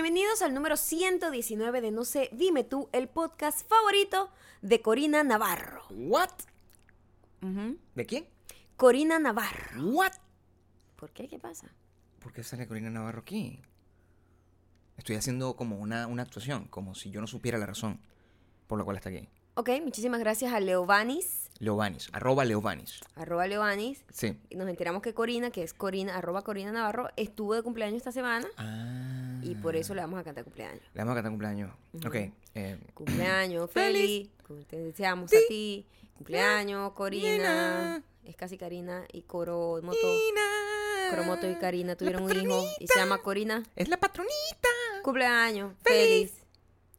Bienvenidos al número 119 de No sé, dime tú, el podcast favorito de Corina Navarro. ¿What? ¿De quién? Corina Navarro. ¿What? ¿Por qué? ¿Qué pasa? ¿Por qué sale Corina Navarro aquí? Estoy haciendo como una, una actuación, como si yo no supiera la razón por la cual está aquí. Ok, muchísimas gracias a Leovanis, Leovanis, arroba Leovanis. arroba Leovanis. Sí. Y nos enteramos que Corina, que es Corina, arroba Corina Navarro, estuvo de cumpleaños esta semana Ah. y por eso le vamos a cantar cumpleaños. Le vamos a cantar cumpleaños. Ok. eh, Cumpleaños, Feliz. feliz. Te deseamos a ti. Cumpleaños, Corina. Nina. Es casi Karina y Coro Moto. Nina. Coromoto y Karina tuvieron un hijo y se llama Corina. Es la patronita. Cumpleaños, Feliz. feliz.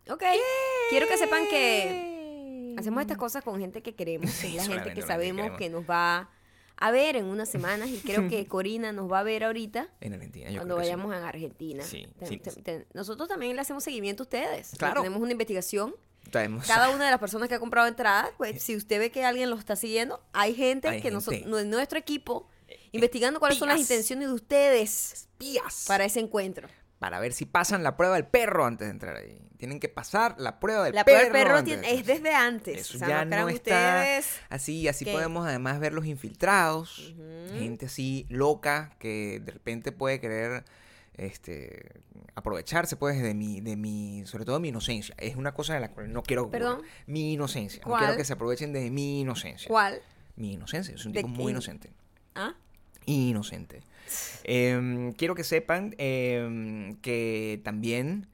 Ok. Quiero que sepan que hacemos estas cosas con gente que queremos, que es la gente que sabemos que nos va a ver en unas semanas y creo que Corina nos va a ver ahorita En Argentina, yo cuando creo que sí. vayamos a Argentina. Sí, Te- sí. te- te- nosotros también le hacemos seguimiento a ustedes. Claro. Tenemos una investigación. Traemos- Cada una de las personas que ha comprado entradas, pues si usted ve que alguien lo está siguiendo, hay gente Hay que gente. en nuestro equipo investigando cuáles son las intenciones de ustedes espías. para ese encuentro. Para ver si pasan la prueba del perro antes de entrar ahí. Tienen que pasar la prueba del La perro. prueba del perro de es desde antes. Eso o sea, ya no no está ustedes. así, así que- podemos además ver los infiltrados, gente así loca que de repente puede querer este aprovecharse pues de mi de mi sobre todo de mi inocencia. Es una cosa de la cual no quiero. Perdón. mi inocencia. No quiero que se aprovechen de mi inocencia. ¿Cuál? Mi inocencia, es un ¿De tipo muy inocente. ¿Ah? Inocente. Em, quiero que sepan em, que también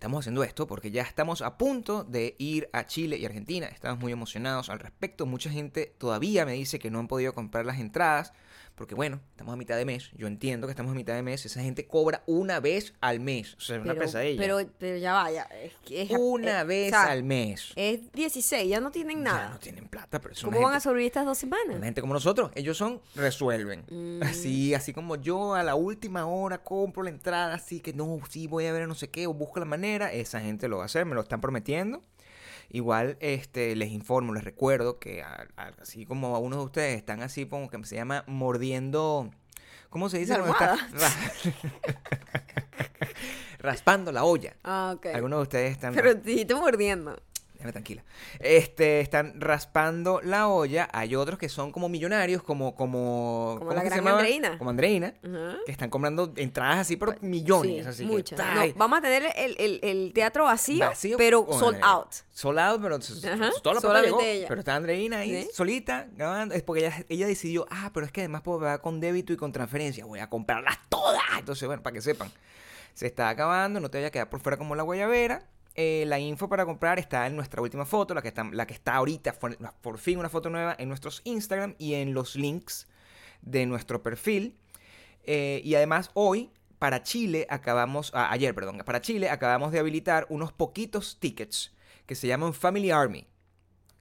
estamos haciendo esto porque ya estamos a punto de ir a Chile y Argentina. Estamos muy emocionados al respecto. Mucha gente todavía me dice que no han podido comprar las entradas porque, bueno, estamos a mitad de mes. Yo entiendo que estamos a mitad de mes. Esa gente cobra una vez al mes. O sea, es una pesadilla. pero, pero ya vaya. Es, que es- una eh, vez o sea, al mes. Es 16, ya no tienen Ya nada. no tienen plata, pero es ¿Cómo una van a gente- sobrevivir estas dos semanas? Una gente como nosotros, ellos son, resuelven. Mm. Así, así como yo a la última hora compro la entrada, así que no, sí voy a ver no sé qué, o busco la manera, esa gente lo va a hacer, me lo están prometiendo. Igual este, les informo, les recuerdo que a- a- así como a uno de ustedes están así como que se llama mordiendo, ¿cómo se dice? Está Raspando la olla. Ah, ok. Algunos de ustedes están... Pero dijiste mordiendo. Déjame tranquila. Este, están raspando la olla. Hay otros que son como millonarios, como, como, Como ¿cómo la que se gran? Andreina. Como Andreina, que están comprando entradas así por millones. Sí, así que, muchas. ¡ay! No, vamos a tener el, el- el teatro vacío, Vacío pero sold out. Sold out, pero s- Ajá, toda la plata solamente llegó. ella. Pero está Andreina ahí Sí. solita grabando. Es porque ella, ella decidió, ah, pero es que además puedo pagar con débito y con transferencia. Voy a comprarlas todas. Entonces, bueno, para que sepan. Se está acabando, no te vayas a quedar por fuera como la guayabera. Eh, la info para comprar está en nuestra última foto, la que está, la que está ahorita, por, fin una foto nueva en nuestros Instagram y en los links de nuestro perfil. Eh, y además hoy, para Chile, acabamos, ah, ayer, perdón, para Chile acabamos de habilitar unos poquitos tickets que se llaman Family Army,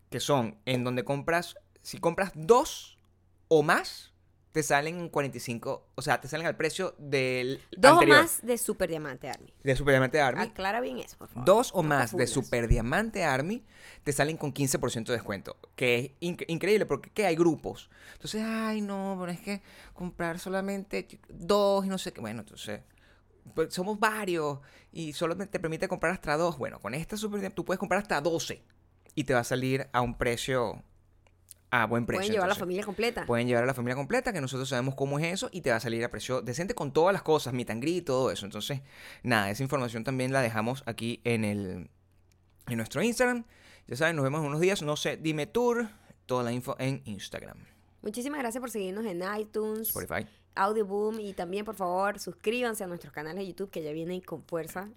que son en donde compras, si compras dos o más, te salen en 45, o sea, te salen al precio del Dos anterior, más de Super Diamante Army. de Super Diamante Army. Aclara bien eso, por favor. Dos o No más de. Super Diamante Army te salen con 15% de descuento. Que es inc- increíble porque ¿qué? hay grupos. Entonces, ay, no, pero es que comprar solamente dos y no sé qué. Bueno, entonces, pues, somos varios y solo te te permite comprar hasta dos. Bueno, con esta Super Diamante tú puedes comprar hasta 12 y te va a salir a un precio, a buen precio. Pueden llevar a la familia completa. Pueden llevar a la familia completa, que nosotros sabemos cómo es eso, y te va a salir a precio decente con todas las cosas, mi tangri y todo eso. Entonces, nada, esa información también la dejamos aquí en el en nuestro Instagram. Ya saben, nos vemos en unos días. No sé, dime tour, toda la info en Instagram, Muchísimas gracias por seguirnos en iTunes, Spotify. Audioboom y también, por favor, suscríbanse a nuestros canales de YouTube que ya vienen con fuerza.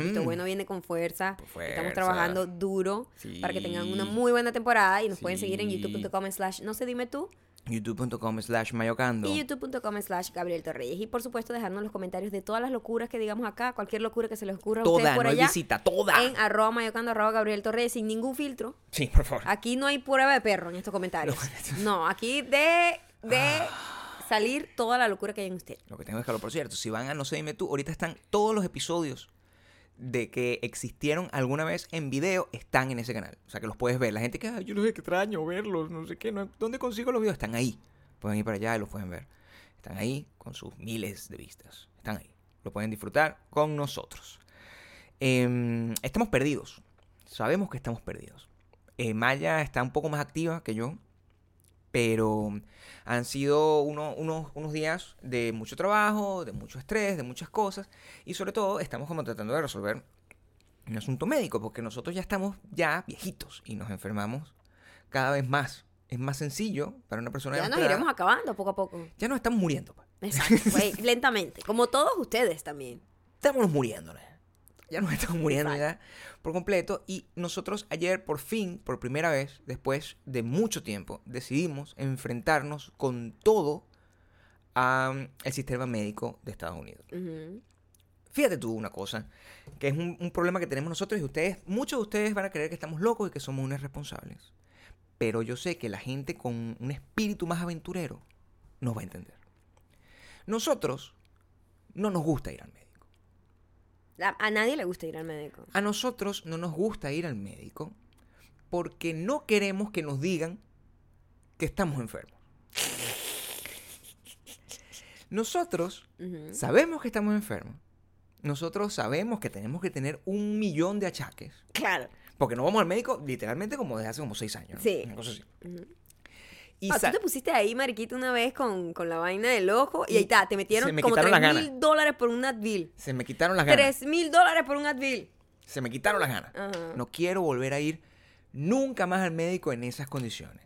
Esto bueno viene con fuerza. Fuerza. Estamos trabajando duro para que tengan una muy buena temporada y nos pueden seguir en youtube.com slash no se dime tú youtube.com slash mayocando. y youtube.com slash Gabriel Torreyes. Y por supuesto dejarnos los comentarios de todas las locuras que digamos acá, cualquier locura que se les ocurra a ustedes Toda, por no hay allá. visita, toda. En arroba mayocando arroba Gabriel Torreyes sin ningún filtro. Sí, por favor. Aquí no hay prueba de perro en estos comentarios. No, aquí de, de salir toda la locura que hay en usted. Lo que tengo es calor, por cierto, si van a No sé, dime tú, ahorita están todos los episodios de que existieron alguna vez en video, están en ese canal. O sea, que los puedes ver. La gente que, "Ay, yo qué extraño verlos, no sé qué, no- ¿dónde consigo los videos? Están ahí. Pueden ir para allá y los pueden ver. Están ahí con sus miles de vistas. Están ahí. Lo pueden disfrutar con nosotros. Em, estamos perdidos. Sabemos que estamos perdidos. Eh, Maya está un poco más activa que yo, pero han sido uno- unos, unos días de mucho trabajo, de mucho estrés, de muchas cosas, y sobre todo estamos como tratando de resolver un asunto médico, porque nosotros ya estamos ya viejitos y nos enfermamos cada vez más. Es más sencillo para una persona de Ya nos iremos acabando poco a poco. Ya nos estamos muriendo. pues. Exacto, güey, lentamente. Como todos ustedes también. Estamos muriéndonos. Ya nos estamos muriendo ya por completo. Y nosotros ayer, por fin, por primera vez, después de mucho tiempo, decidimos enfrentarnos con todo al sistema médico de Estados Unidos. Fíjate tú una cosa, que es un, un problema que tenemos nosotros y ustedes, muchos de ustedes van a creer que estamos locos y que somos unos irresponsables. Pero yo sé que la gente con un espíritu más aventurero nos va a entender. Nosotros no nos gusta ir al médico. A, nadie le gusta ir al médico. A nosotros no nos gusta ir al médico porque no queremos que nos digan que estamos enfermos. Nosotros sabemos que estamos enfermos. Nosotros sabemos que tenemos que tener un millón de achaques. Claro. Porque no vamos al médico literalmente como desde hace como seis años. ¿no? Sí. Una cosa así. Y Ah, tú te pusiste ahí, mariquita, una vez con, con la vaina del ojo y, Y ahí está, te metieron me como quitaron 3 las mil dólares por un Advil. se me quitaron las ganas. 3 mil dólares por un Advil. Se me quitaron las ganas. Ajá. No quiero volver a ir nunca más al médico en esas condiciones.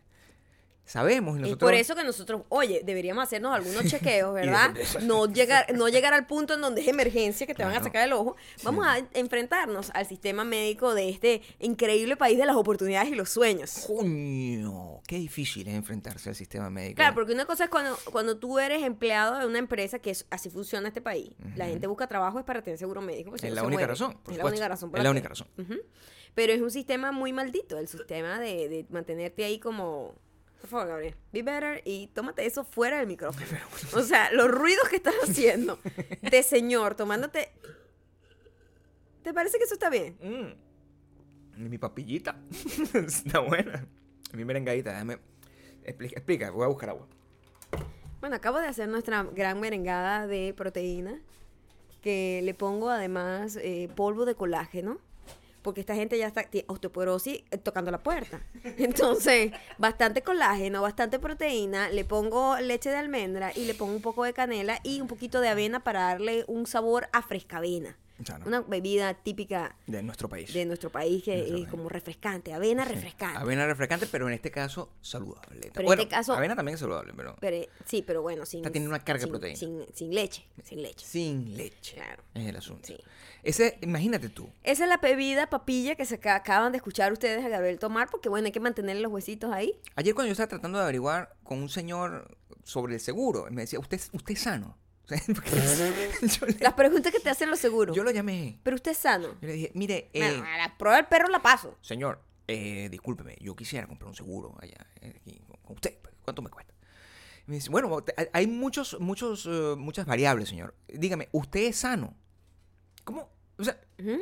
Sabemos y Es nosotros... por eso que nosotros, oye, deberíamos hacernos algunos chequeos, ¿verdad? No llegar, no llegar al punto en donde es emergencia que te van a sacar el ojo. Vamos a enfrentarnos al sistema médico de este increíble país de las oportunidades y los sueños. Coño, qué difícil es enfrentarse al sistema médico. Claro, porque una cosa es cuando, cuando tú eres empleado de una empresa, que es, así funciona este país. La gente busca trabajo es para tener seguro médico. porque si Es no la se única razón, por Es la única razón. por Es la única razón. Pero es un sistema muy maldito, el sistema de, de mantenerte ahí como... Por favor, Gabriel, be better y tómate eso fuera del micrófono. O sea, los ruidos que estás haciendo de señor, tomándote... ¿Te parece que eso está bien? Mm. Mi papillita. Está buena. Mi merengadita. Déjame... Explica, explica, voy a buscar agua. Bueno, acabo de hacer nuestra gran merengada de proteína, que le pongo además eh, polvo de colágeno, porque esta gente ya está osteoporosis eh, tocando la puerta. Entonces, bastante colágeno, bastante proteína, le pongo leche de almendra y le pongo un poco de canela y un poquito de avena para darle un sabor a frescavena. Una bebida típica De nuestro país. de nuestro país que Nuestro es país. como refrescante, avena refrescante. Avena refrescante, pero en este caso saludable. Pero en bueno, este caso- avena también es saludable, pero Pero, sí, pero bueno, sin, Esta tiene una carga de proteína. Sin, sin leche, sin leche. sin leche. Claro. Es el asunto. Sí. Ese, imagínate tú. Esa es la bebida papilla que se aca- acaban de escuchar ustedes a Gabriel tomar, porque bueno, hay que mantenerle los huesitos ahí. Ayer cuando yo estaba tratando de averiguar con un señor sobre el seguro, me decía, usted, usted es sano. Las preguntas que te hacen los seguros. yo lo llamé. Pero usted es sano. Yo le dije, mire, eh, Bueno, a la prueba del perro la paso. señor, eh, discúlpeme, yo quisiera comprar un seguro allá eh, aquí, con, con usted. pues, ¿Cuánto me cuesta? Y me dice, bueno, te- hay- hay muchos, muchos, eh, muchas variables, señor. Dígame, ¿usted es sano? ¿Cómo? O sea, Ujú.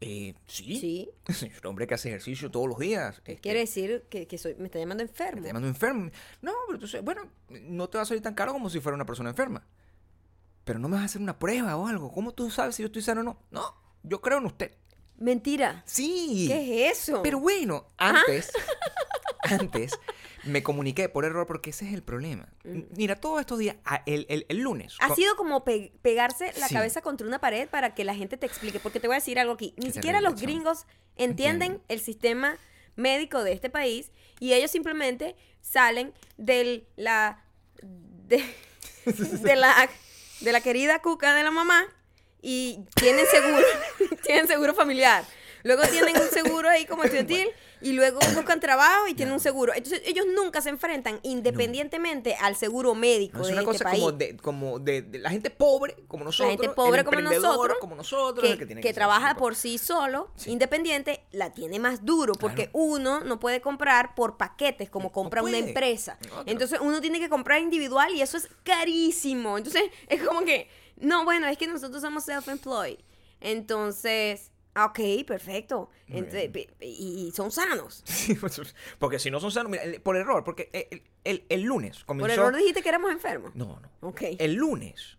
eh, sí. Sí. Señor, hombre que hace ejercicio todos los días. ¿Qué este, quiere decir que, que soy, me está llamando Me enfermo? está llamando enfermo. No, pero entonces, bueno, no te va a salir tan caro como si fuera una persona enferma. Pero no me vas a hacer una prueba o algo. ¿Cómo tú sabes si yo estoy sano o no? No, yo creo en usted. Mentira. Sí. ¿Qué es eso? Pero bueno, antes, antes me comuniqué por error porque ese es el problema. Mira, todos estos días, ah, el, el- el lunes. Ha sido como pe- pegarse la Sí. cabeza contra una pared para que la gente te explique. Porque te voy a decir algo aquí. Ni Qué siquiera los gringos entienden el sistema médico de este país y ellos simplemente salen de la de, de la de la querida cuca de la mamá y tienen seguro tienen seguro familiar. Luego tienen un seguro ahí como estudiantil y luego buscan trabajo y tienen un seguro entonces ellos nunca se enfrentan independientemente al seguro médico No, es de una este cosa país como, de, como de, de la gente pobre, como nosotros. la gente pobre como nosotros, como nosotros, que, el que, tiene que ser trabaja por sí solo, Sí. independiente, la tiene más duro, porque Claro. uno no puede comprar por paquetes como compra una empresa. Entonces uno tiene que comprar individual y eso es carísimo. Entonces es como que, no, bueno, es que nosotros somos self-employed. Entonces, ok, perfecto. Entonces, y, y son sanos. Sí, pues, porque si no son sanos, mira, por error, porque el, el- el lunes comenzó... Por error dijiste que éramos enfermos. No, no. Ok. El lunes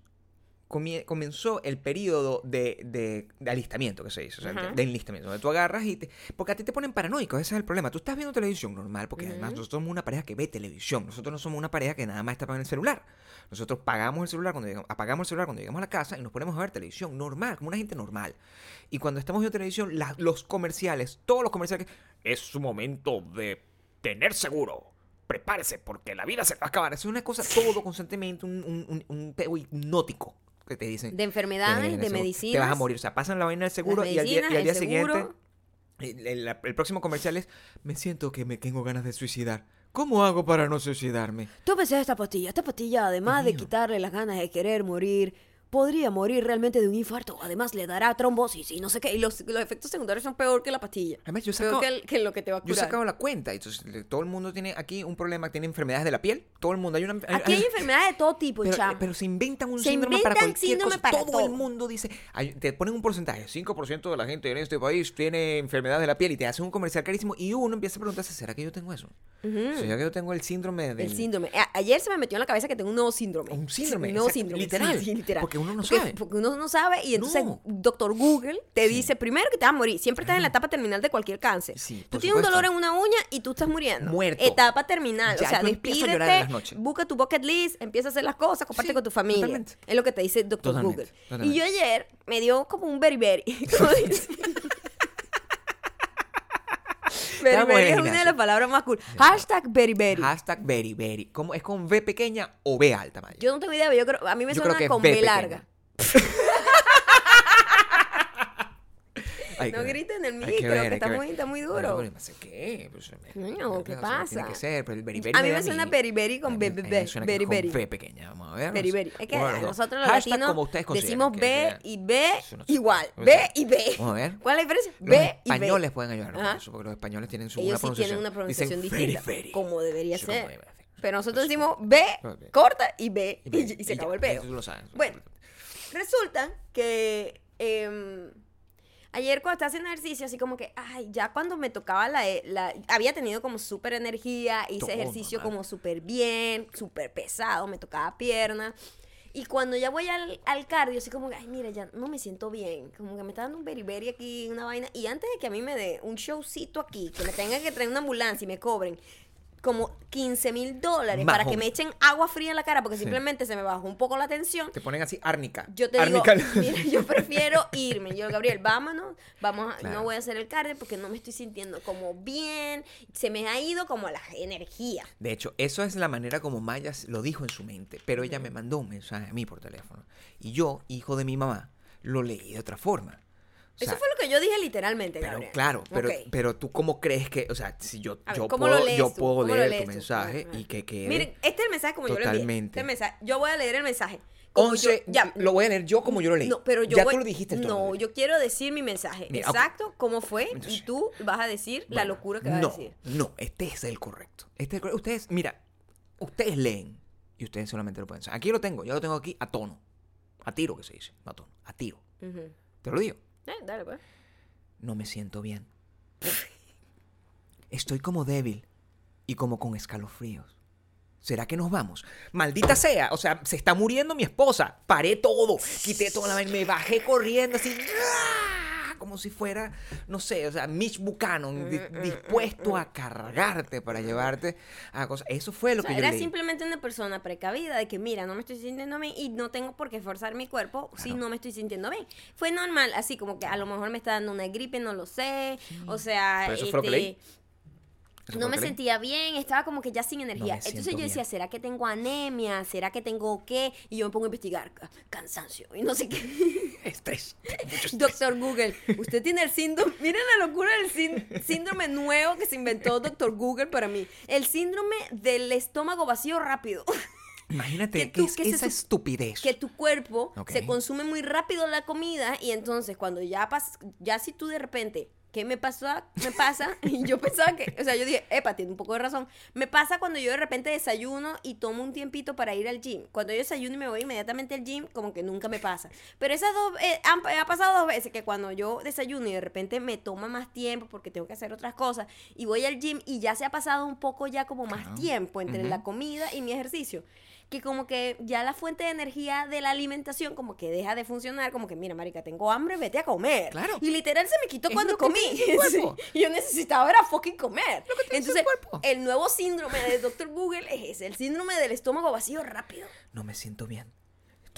comenzó el periodo de, de- de alistamiento, que se dice, o sea, de, de enlistamiento, donde tú agarras y te... Porque a ti te ponen paranoico, ese es el problema. Tú estás viendo televisión normal, porque además nosotros somos una pareja que ve televisión. Nosotros no somos una pareja que nada más está en el celular. Nosotros pagamos el celular cuando llegamos, apagamos el celular cuando llegamos a la casa y nos ponemos a ver televisión normal, como una gente normal. Y cuando estamos viendo televisión, la- los comerciales, todos los comerciales, es su momento de tener seguro. Prepárese porque la vida se va a acabar. Es una cosa todo constantemente, un, un, un, un peo hipnótico que te dicen. De enfermedades, de seguro. medicinas. Te vas a morir. O sea, pasan la vaina del seguro y al día, medicinas, y al día el siguiente. seguro. El, el- el próximo comercial es: Me siento que me tengo ganas de suicidar. ¿Cómo hago para no suicidarme? Tómese esta pastilla. Esta pastilla, además de quitarle las ganas de querer morir, podría morir realmente de un infarto. Además, le dará trombosis y no sé qué. Y los, los efectos secundarios son peor que la pastilla. Además, yo peor sacado- que, el- que lo que te va a Yo he sacado la cuenta. Entonces, todo el mundo tiene aquí un problema: tiene enfermedades de la piel. Todo el mundo. Hay una, Aquí hay enfermedades de todo tipo, pero, chamo. pero se inventan un Se síndrome para inventan cualquier síndrome cosa. para todo, el todo. mundo dice, hay- te ponen un porcentaje, 5% de la gente en este país tiene enfermedad de la piel y te hacen un comercial carísimo y uno empieza a preguntarse, ¿será que yo tengo eso? ¿Será que yo tengo el síndrome del El síndrome. A- ayer se me metió en la cabeza que tengo un nuevo síndrome. Un síndrome, Un nuevo síndrome. literal. Sí, literal. Porque uno no Porque- sabe. Porque uno no sabe y entonces No. doctor Google te dice primero que te vas a morir. Siempre estás en la etapa terminal de cualquier cáncer. Sí, tú tienes un dolor en una uña y tú estás muriendo. Muerto. Etapa terminal. Ya, o sea, a en las despídete, noches. busca tu bucket list, empieza a hacer las cosas, comparte Sí, con tu familia. totalmente. Es lo que te dice doctor Totalmente, Google. Y yo ayer me dio como un beriberi. Beriberi es una de las palabras más cool. Hashtag beriberi. Hashtag very. ¿Cómo, ¿Es con V pequeña o B alta, Maya? Yo no tengo idea, pero yo creo, a mí me Yo suena con B B, larga. Hay No que ver, griten en el micro, que hay está ver. muy- está muy Bueno, duro. bueno, no sé qué. Pues, me- ¿qué pasa? Tiene que ser, pero el beriberi A mí me suena beriberi con A mí- be- a mí be- me suena que es con beriberi. V pequeña, vamos a ver. no. Beriberi. Es que los dos. nosotros los latinos como ustedes consideren decimos que B y B no igual. B ver. y B. Vamos a ver. ¿Cuál es la diferencia? Los B y B. españoles pueden ayudarnos con eso, porque los españoles tienen su Ellos sí tienen una pronunciación. distinta, como debería ser. Pero nosotros decimos B corta y B Y se acabó el sabes. Bueno, resulta que em, ayer cuando estaba haciendo ejercicio, así como que, ay, ya cuando me tocaba la... la había tenido como súper energía, hice Todo ejercicio como súper bien, súper pesado, me tocaba pierna. Y cuando ya voy al, al cardio, así como que, ay, mira, ya no me siento bien. Como que me está dando un beriberi aquí, una vaina. Y antes de que a mí me dé un showcito aquí, que me tengan que traer una ambulancia y me cobren como 15 mil dólares para que me echen agua fría en la cara porque Sí. simplemente se me bajó un poco la tensión. Te ponen así, árnica. Yo te árnica. digo, mira, yo prefiero irme. Yo, Gabriel, vámonos, vamos, a- Claro. no voy a hacer el cardio porque no me estoy sintiendo como bien, se me ha ido como la energía. De hecho, eso es la manera como Maya lo dijo en su mente, pero ella me mandó un mensaje a mí por teléfono. Y yo, hijo de mi mamá, lo leí de otra forma. O sea, Eso fue lo que yo dije literalmente, pero Gabriel. claro, pero, pero tú cómo crees que, o sea, si yo, A ver, yo ¿cómo puedo, lees yo puedo ¿Cómo lo leer tu mensaje y que quede Miren, este es el mensaje como yo lo. Totalmente. Este mensaje. Yo voy a leer el mensaje. Como 11, yo, ya, lo voy a leer yo como yo lo leí. No, pero yo ya voy- tú lo dijiste No, yo quiero decir mi mensaje. Mira, exacto, cómo fue. y tú vas a decir la locura que vas no, a decir. No, este es el correcto. Este es el correcto. Ustedes, mira, ustedes leen y ustedes solamente lo pueden saber. Aquí lo tengo, yo lo tengo aquí a tono. A tiro que se dice, no a tono, a tiro. Te lo digo. Eh, pues. No me siento bien. Estoy como débil y como con escalofríos. ¿Será que nos vamos? Maldita sea, o sea, se está muriendo mi esposa. Paré todo, quité toda la me bajé corriendo así. Como si fuera, no sé, o sea, Mitch Buchanan, di- dispuesto a cargarte para llevarte a cosas. Eso fue lo O sea, que yo era leí. simplemente una persona precavida de que, mira, no me estoy sintiendo bien y no tengo por qué forzar mi cuerpo si no me estoy sintiendo bien. Fue normal, así como que a lo mejor me está dando una gripe, no lo sé. O sea, Pero eso fue lo que este, no me sentía bien, estaba como que ya sin energía. Entonces yo decía, bien. ¿será que tengo anemia? ¿Será que tengo qué? Y yo me pongo a investigar, ca- cansancio y no sé qué. Estrés. Doctor Google, usted tiene el síndrome, miren la locura del sín- síndrome nuevo que se inventó Doctor Google para mí. El síndrome del estómago vacío rápido. Imagínate que es que esa estupidez. que tu cuerpo se consume muy rápido la comida y entonces cuando ya pas ya si tú de repente ¿qué me pasó? Me pasa y yo pensaba que, o sea, yo dije, epa, tiene un poco de razón. Me pasa cuando yo de repente desayuno y tomo un tiempito para ir al gym. Cuando yo desayuno y me voy inmediatamente al gym, como que nunca me pasa. Pero esas dos, eh, han, ha pasado dos veces que cuando yo desayuno y de repente me toma más tiempo porque tengo que hacer otras cosas y voy al gym y ya se ha pasado un poco ya como más Claro. tiempo entre la comida y mi ejercicio que como que ya la fuente de energía de la alimentación como que deja de funcionar, como que mira, marica, tengo hambre, vete a comer. Claro. Y literal se me quitó Es cuando lo que comí. Sí. Yo necesitaba era fucking comer. tiene tu Entonces, cuerpo. el nuevo síndrome de Dr. Google es ese, el síndrome del estómago vacío rápido. No me siento bien.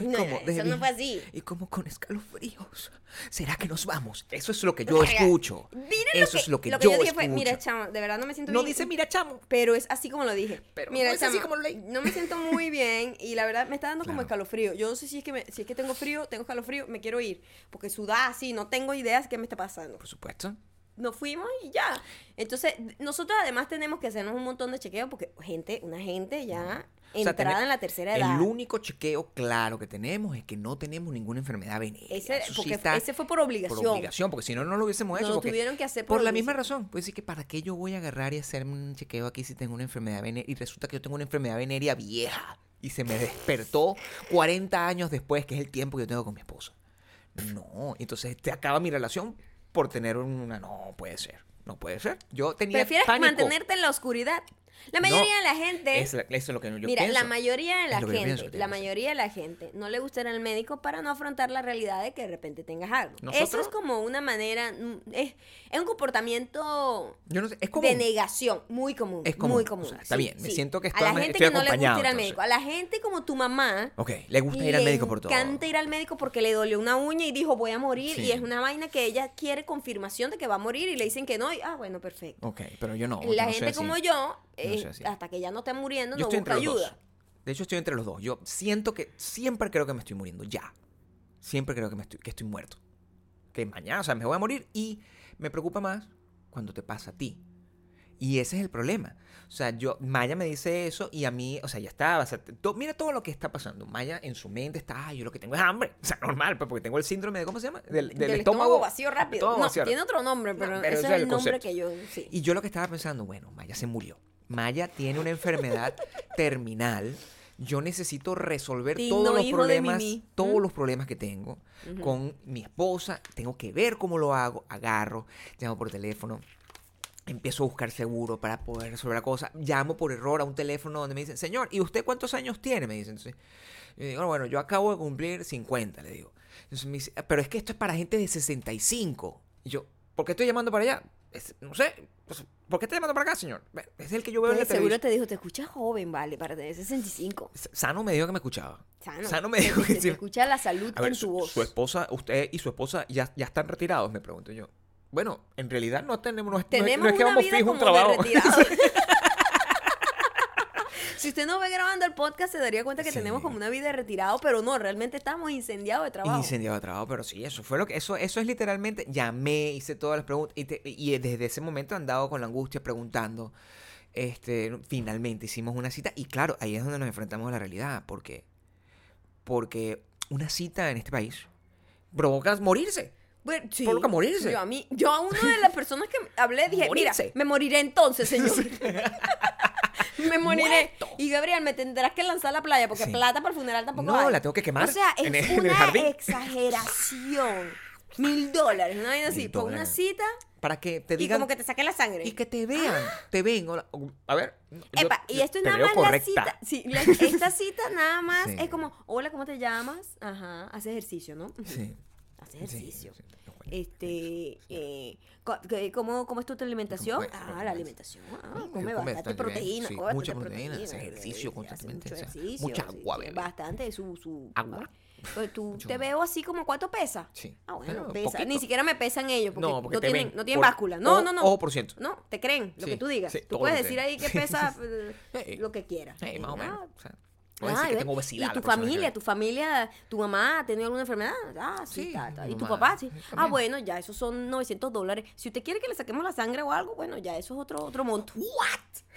Estoy No, como eso débil no fue así. Y como con escalofríos. ¿Será que nos vamos? Eso es lo que yo escucho. Miren Eso lo es lo que, yo, yo, dije escucho. fue, mira, chamo, de verdad no me siento no bien. dice mira chamo. Pero es así como lo dije. Pero Mira, no es así chama, como lo leí. No me siento muy bien y la verdad me está dando como Claro. escalofrío. Yo no sé si es que me- si es que tengo frío, tengo escalofrío, me quiero ir, porque sudar así, no tengo ideas qué me está pasando. Por supuesto. Nos fuimos y ya. Entonces, nosotros además tenemos que hacernos un montón de chequeos porque gente, una gente ya O sea, entrada en la tercera edad. El único chequeo claro que tenemos es que no tenemos ninguna enfermedad venérea. Ese, sí ese fue por obligación. por obligación, porque si no, no lo hubiésemos hecho. lo porque- tuvieron que hacer por, por la misma razón. Pues decir que para qué yo voy a agarrar y hacerme un chequeo aquí si tengo una enfermedad venérea y resulta que yo tengo una enfermedad venérea vieja y se me despertó 40 años después, que es el tiempo que yo tengo con mi esposa. No, entonces te acaba mi relación por tener una... No, puede ser. No puede ser. Yo tenía Prefieres pánico. mantenerte en la oscuridad. La mayoría de la gente Es, la- eso es lo que yo Mira, pienso. la mayoría de la gente, pienso la mayoría de la gente no le gusta ir al médico para no afrontar la realidad de que de repente tengas algo. Eso es como una manera, mm, es, es un comportamiento Yo no sé, es como... de negación muy común, Es común, muy o común. sea, está sí, bien, me siento que a estoy la ama- gente que no le gusta ir al médico, a la gente como tu mamá. Ok, le gusta ir al médico por todo. Le encanta ir al médico porque le dolió una uña y dijo voy a morir Sí. y es una vaina que ella quiere confirmación de que va a morir y le dicen que no y ah bueno perfecto. Ok, pero yo no. la yo no soy gente como yo, eh, así. hasta que ya no esté muriendo, Yo no busca ayuda. De hecho, estoy entre los dos. Yo siento que siempre creo que me estoy muriendo. Ya. Siempre creo que, me estoy, que estoy muerto. Que mañana, o sea, me voy a morir. Y me preocupa más cuando te pasa a ti. Y ese es el problema. O sea, yo, Maya me dice eso y a mí, o sea, ya estaba. O sea, to- mira todo lo que está pasando. Maya en su mente está, ay, yo lo que tengo es hambre. O sea, normal, pues, porque tengo el síndrome de, ¿cómo se llama? Del, del Del estómago, vacío rápido. estómago No, vacío tiene rápido. otro nombre, No, pero, pero ese es el nombre concepto. que yo. Sí. Y yo lo que estaba pensando, bueno, Maya se murió. Maya tiene una enfermedad terminal. Yo necesito resolver todos los problemas, todos ¿Mm? los problemas que tengo con mi esposa. Tengo que ver cómo lo hago. Agarro, llamo por teléfono. Empiezo a buscar seguro para poder resolver la cosa. Llamo por error a un teléfono donde me dicen, señor, ¿y usted cuántos años tiene? Me dicen. Entonces, yo digo, bueno, yo acabo de cumplir 50, le digo. Entonces me dice, pero es que esto es para gente de 65. Y yo, ¿por qué estoy llamando para allá? Es- no sé, pues, ¿por qué estoy llamando para acá, señor? Es el que yo veo en la Pues seguro televisión. te dijo, te escuchas joven, vale, para tener 65. Sano me dijo que me escuchaba. Sano. me dijo Te- que te- te escucha la salud A ver, en su, voz. su esposa, usted y su esposa ya, ya están retirados, me pregunto yo. Bueno, en realidad no tenemos, no Tenemos no es que vamos fijo un trabajo. si usted no ve grabando el podcast, se daría cuenta que Sí. tenemos como una vida de retirado, pero no, realmente estamos incendiados de trabajo. Incendiado de trabajo, pero sí, eso fue lo que, eso, eso es literalmente, llamé, hice todas las preguntas y, te- y desde ese momento he andado con la angustia preguntando. Este, finalmente hicimos una cita y claro, ahí es donde nos enfrentamos a la realidad, porque, porque una cita en este país provoca morirse. Bueno, sí. Provoca morirse. Yo a mí, yo a una de las personas que hablé dije, Morirse. mira, me moriré entonces, señor. me moriré. Muerto. Y Gabriel, me tendrás que lanzar a la playa porque Sí. plata para el funeral tampoco No, hay. la tengo que quemar O sea, es en el- en el una jardín. exageración. Mil dólares, una vaina así, por una cita Para que te y digan como que te saque la sangre. y que te vean, te ven. A ver, yo- Epa, y esto es nada más correcta. la cita. Sí, la- esta cita nada más Sí. es como, hola, ¿cómo te llamas? Ajá, hace ejercicio, ¿no? Sí. Hace ejercicio. sí. Este, eh, ¿cómo, ¿cómo es tu alimentación? Ah, ¿Cómo la alimentación. Ah, come bastante proteína. sí, mucha proteína, ejercicio constantemente, mucho ejercicio, mucha agua sí, bebe. Bastante, su... su Agua. Pues tú Mucho te agua. veo así como, ¿cuánto pesa? Sí. Ah, bueno, pesa. Ni siquiera me pesan ellos porque No, porque no, tienen, no tienen por báscula. No, no, no. ojo por ciento. No, te creen lo Sí, que tú digas. sí, tú puedes decir ahí que pesa eh, lo que quieras. Más o menos. O sea, puedo Ah, decir que tengo obesidad. Y tu familia, tu familia, tu mamá ha tenido alguna enfermedad. Ah, sí, Sí, Y tu papá, sí. Ah, bueno, ya esos son 900 dólares. Si usted quiere que le saquemos la sangre o algo, bueno, ya eso es otro, otro monto.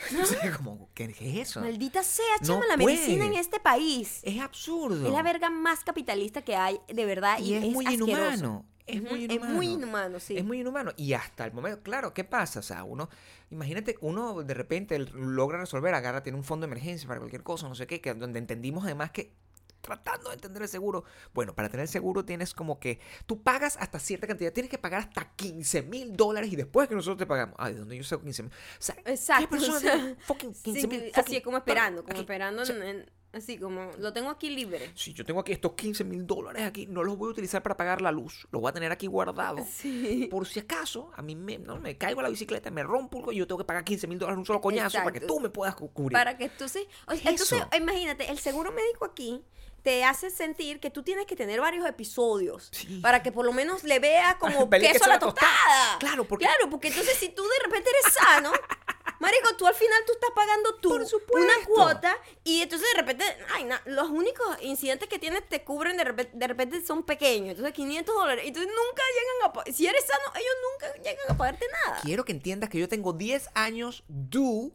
Como, ¿qué es eso? Maldita sea, No chama, la medicina en este país. Es absurdo. Es la verga más capitalista que hay, de verdad. Y, Y es, muy asqueroso. inhumano. Es muy es inhumano. muy inhumano, sí. Es muy inhumano. Y hasta el momento, claro, ¿qué pasa? O sea, uno, imagínate, uno de repente logra resolver, agarra, tiene un fondo de emergencia para cualquier cosa, no sé qué, que donde entendimos además que tratando de entender el seguro. Bueno, para tener seguro tienes como que tú pagas hasta cierta cantidad, tienes que pagar hasta 15 mil dólares y después que nosotros te pagamos. Ay, ¿de dónde yo saco 15 mil? O sea, Exacto, ¿qué persona o sea, tiene fucking 15 Sí, mil? que- así es como esperando, como aquí? esperando O sea, en, en- Así como, lo tengo aquí libre. Si yo tengo aquí estos 15 mil dólares aquí, no los voy a utilizar para pagar la luz. Los voy a tener aquí guardados. Sí. Por si acaso, a mí me, no, me caigo a la bicicleta, me rompo algo y yo tengo que pagar 15 mil dólares un solo coñazo para que tú me puedas cu- cubrir. Para que tú sí. o sea, ¿Qué es entonces, imagínate, el seguro médico aquí te hace sentir que tú tienes que tener varios episodios Sí. para que por lo menos le vea como queso a la tostada. tostada. Claro, porque- Claro, porque entonces si tú de repente eres sano, marico, tú al final tú estás pagando tú una cuota y entonces de repente, ay, na- los únicos incidentes que tienes te cubren de repente, de repente son pequeños, entonces 500 dólares, entonces nunca llegan a si eres sano, ellos nunca llegan a pagarte nada. Quiero que entiendas que yo tengo 10 años due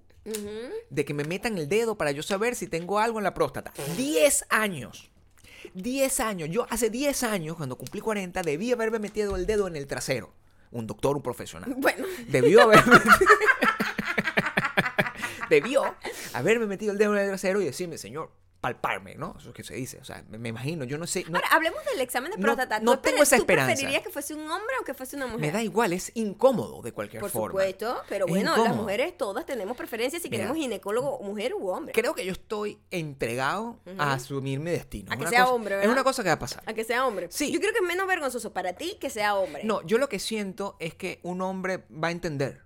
De que me metan el dedo para yo saber si tengo algo en la próstata. 10 años. 10 años. Yo hace 10 años, cuando cumplí 40, debí haberme metido el dedo en el trasero. Un doctor, un profesional. Bueno, Debió haberme... Debió haberme metido el dedo en el trasero y decirme, señor, palparme, ¿no? Eso es que se dice. O sea, me, me imagino, yo no sé. no- Ahora, hablemos del examen de próstata. no ¿Tú tengo esa ¿Tú esperanza. preferirías que fuese un hombre o que fuese una mujer? me da igual, es incómodo de cualquier Por forma. supuesto, pero Es bueno, las mujeres todas tenemos preferencias si Mira. queremos ginecólogo mujer u hombre. Creo que yo estoy entregado a asumir mi destino. A Es que sea cosa- hombre, Es ¿verdad? una cosa que va a pasar. A que sea hombre. Sí. Yo creo que es menos vergonzoso para ti que sea hombre. No, yo lo que siento es que un hombre va a entender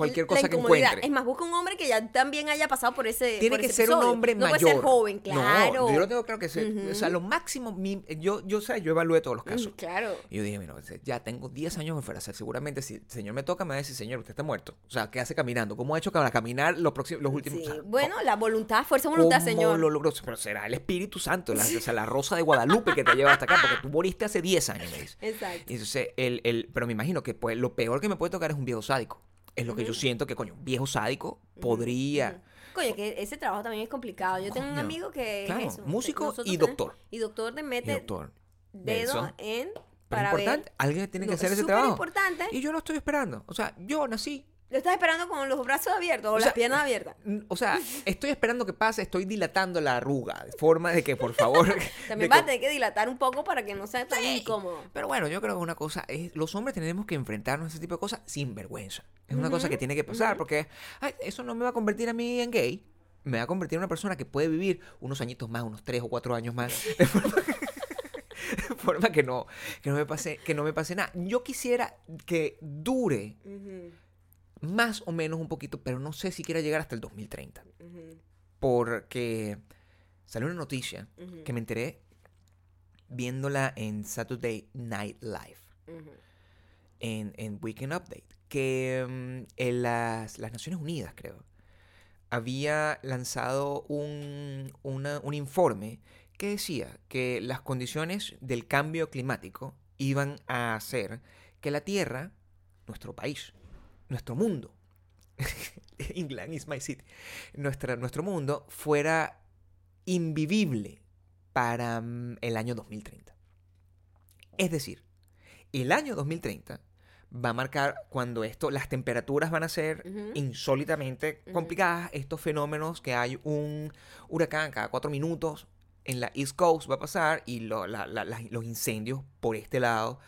cualquier cosa que encuentre. Es más, busca un hombre que ya también haya pasado por ese Tiene por que ese ser un hombre no mayor. puede ser joven, claro. No, yo lo tengo claro que ser. O sea, lo máximo, mi- yo, yo, sé, yo evalué todos los casos. Mm, Claro. Y yo dije, mira, ya tengo 10 años afuera. O sea, seguramente si el señor me toca, me va a decir, señor, usted está muerto. O sea, ¿qué hace caminando? ¿Cómo ha hecho para caminar los, próximos, los últimos Sí. o sea, Bueno, la voluntad, fuerza de voluntad, ¿Cómo señor. lo logró? Pero será el Espíritu Santo, la, o sea, la rosa de Guadalupe que te lleva hasta acá, porque tú moriste hace 10 años, me dice. Exacto. Entonces, el, el, pero me imagino que pues, lo peor que me puede tocar es un viejo sádico. Es lo que yo siento que, coño, un viejo sádico podría... Coño, que ese trabajo también es complicado. Yo tengo un amigo que Claro, es eso. músico Nosotros y tenemos- doctor. Y doctor te mete doctor. dedo en Pero para importante, ver. alguien tiene que No, hacer es ese trabajo. importante. Y yo lo estoy esperando. O sea, yo nací. Lo estás esperando con los brazos abiertos o, O las sea, piernas abiertas. O sea, estoy esperando que pase, estoy dilatando la arruga, de forma de que, por favor. También vas a tener que dilatar un poco para que no sea tan incómodo. Pero bueno, yo creo que una cosa es, los hombres tenemos que enfrentarnos a ese tipo de cosas sin vergüenza. Es una cosa que tiene que pasar porque ay, eso no me va a convertir a mí en gay. Me va a convertir en una persona que puede vivir unos añitos más, unos tres o cuatro años más. De forma, de forma que no, que no me pase, que no me pase nada. Yo quisiera que dure más o menos un poquito, pero no sé si quiera llegar hasta el 2030. Porque salió una noticia que me enteré viéndola en Saturday Night Live, en, en Weekend Update, que mm, en las, las Naciones Unidas, creo, había lanzado un, una- un informe que decía que las condiciones del cambio climático iban a hacer que la Tierra, nuestro país, nuestro mundo, England is my city, nuestra, nuestro mundo fuera invivible para mm, el año 2030. Es decir, el año 2030 va a marcar cuando esto, las temperaturas van a ser insólitamente complicadas, estos fenómenos que hay un huracán cada cuatro minutos en la East Coast va a pasar y lo- la- la- la- los incendios por este lado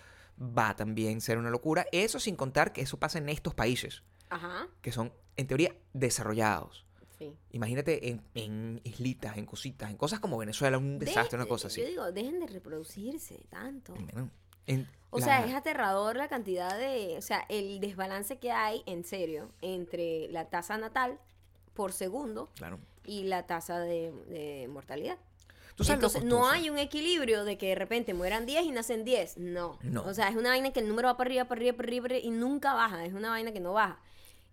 va a también ser una locura. Eso sin contar que eso pasa en estos países, Ajá. que son en teoría desarrollados. Sí. Imagínate en, en islitas, en cositas, en cosas como Venezuela, un desastre, una cosa así. Yo digo, dejen de reproducirse tanto. Bueno, en O la- sea, es aterrador la cantidad de, o sea, el desbalance que hay, en serio, entre la tasa natal por segundo Claro. y la tasa de, de mortalidad. ¿Tú sabes lo Entonces, no hay un equilibrio de que de repente mueran 10 y nacen 10. No. No. O sea, es una vaina que el número va para arriba, para arriba, para arriba, para arriba, y nunca baja. Es una vaina que no baja.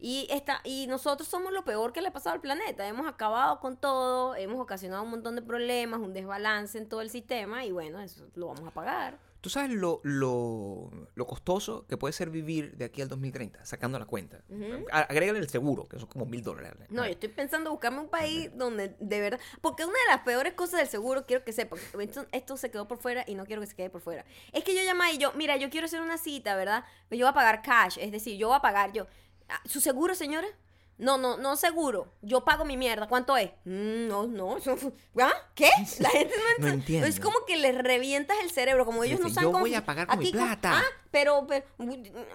Y, esta, y nosotros somos lo peor que le ha pasado al planeta. Hemos acabado con todo, hemos ocasionado un montón de problemas, un desbalance en todo el sistema, y bueno, eso lo vamos a pagar. ¿Tú sabes lo, lo, lo costoso que puede ser vivir de aquí al 2030, sacando la cuenta? Agrégale el seguro, que son como mil dólares. No, yo estoy pensando buscarme un país donde de verdad. Porque una de las peores cosas del seguro, quiero que sepa, esto, esto se quedó por fuera y no quiero que se quede por fuera. Es que yo llamé y yo, mira, yo quiero hacer una cita, ¿verdad? Yo voy a pagar cash, es decir, yo voy a pagar yo. Ah, ¿Su seguro, señora? No, no, no seguro. Yo pago mi mierda. ¿Cuánto es? Mm, no, no. ¿Ah? ¿Qué? La gente no, No ent- entiende. Es como que les revientas el cerebro, como ellos no saben yo cómo. voy a pagar con mi plata. ah, pero, pero,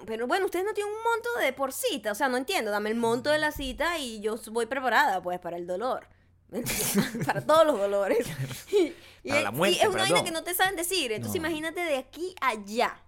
pero bueno, ustedes no tienen un monto de por cita. O sea, no entiendo. Dame el monto de la cita y yo voy preparada, pues, para el dolor. para todos los dolores. Y, Para la muerte, y es una vaina que no te saben decir. Entonces No. imagínate de aquí a allá.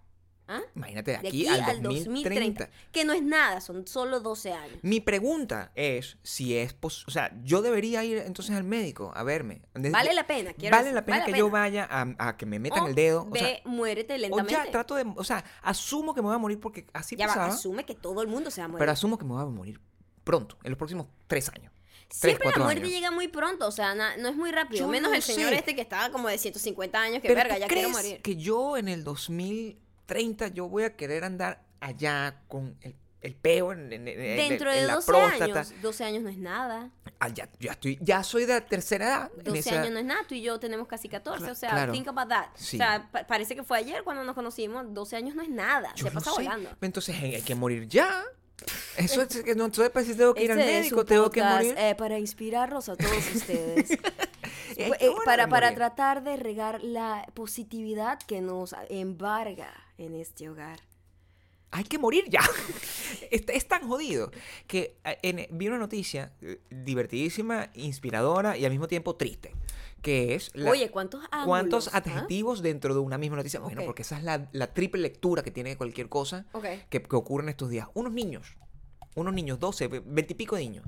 ¿Ah? Imagínate de De aquí, aquí, al al 2030. 2030. Que no es nada, son solo 12 años. Mi pregunta es si es pos- o sea, yo debería ir entonces al médico a verme. Vale la pena, quiero Vale decir, la pena vale que la yo vaya a, a que me metan O el dedo. O ve, sea, muérete o lentamente. ya trato de, o sea, asumo que me voy a morir porque así Ya va, pasaba. asume que todo el mundo se va a morir. Pero asumo que me voy a morir pronto, en los próximos tres años. Siempre la cuatro muerte años. llega muy pronto, o sea, na- no es muy rápido. Yo menos no el señor este que estaba como de 150 años, que Pero verga, ¿tú ya quiero crees morir. que yo en el 2030 yo voy a querer andar allá con el, el peo en, en- en- en- Dentro en de la 12 próstata? años, 12 años no es nada. Ah, ya, ya estoy, ya soy de la tercera edad. en 12 esa- años no es nada, tú y yo tenemos casi 14, Cla- o sea, claro. think about that. Sí. O sea, pa- parece que fue ayer cuando nos conocimos, 12 años no es nada, Yo se no pasa sé. volando. Entonces hay que morir ya. Eso es que no, entonces pues, si tengo que ir al Este es médico, tengo que morir. eh, para inspirarlos a todos ustedes. Es Eh, hora para, para tratar de regar la positividad que nos embarga en este hogar. Hay que morir ya. es, es tan jodido que eh, en- vi una noticia eh, divertidísima, inspiradora y al mismo tiempo triste. Que es la- Oye, ¿cuántos ángulos? cuántos ah? adjetivos dentro de una misma noticia. Bueno, Ok. porque esa es la, la triple lectura que tiene cualquier cosa Ok. que, que ocurre en estos días. Unos niños, unos niños, 12, 20 y pico niños.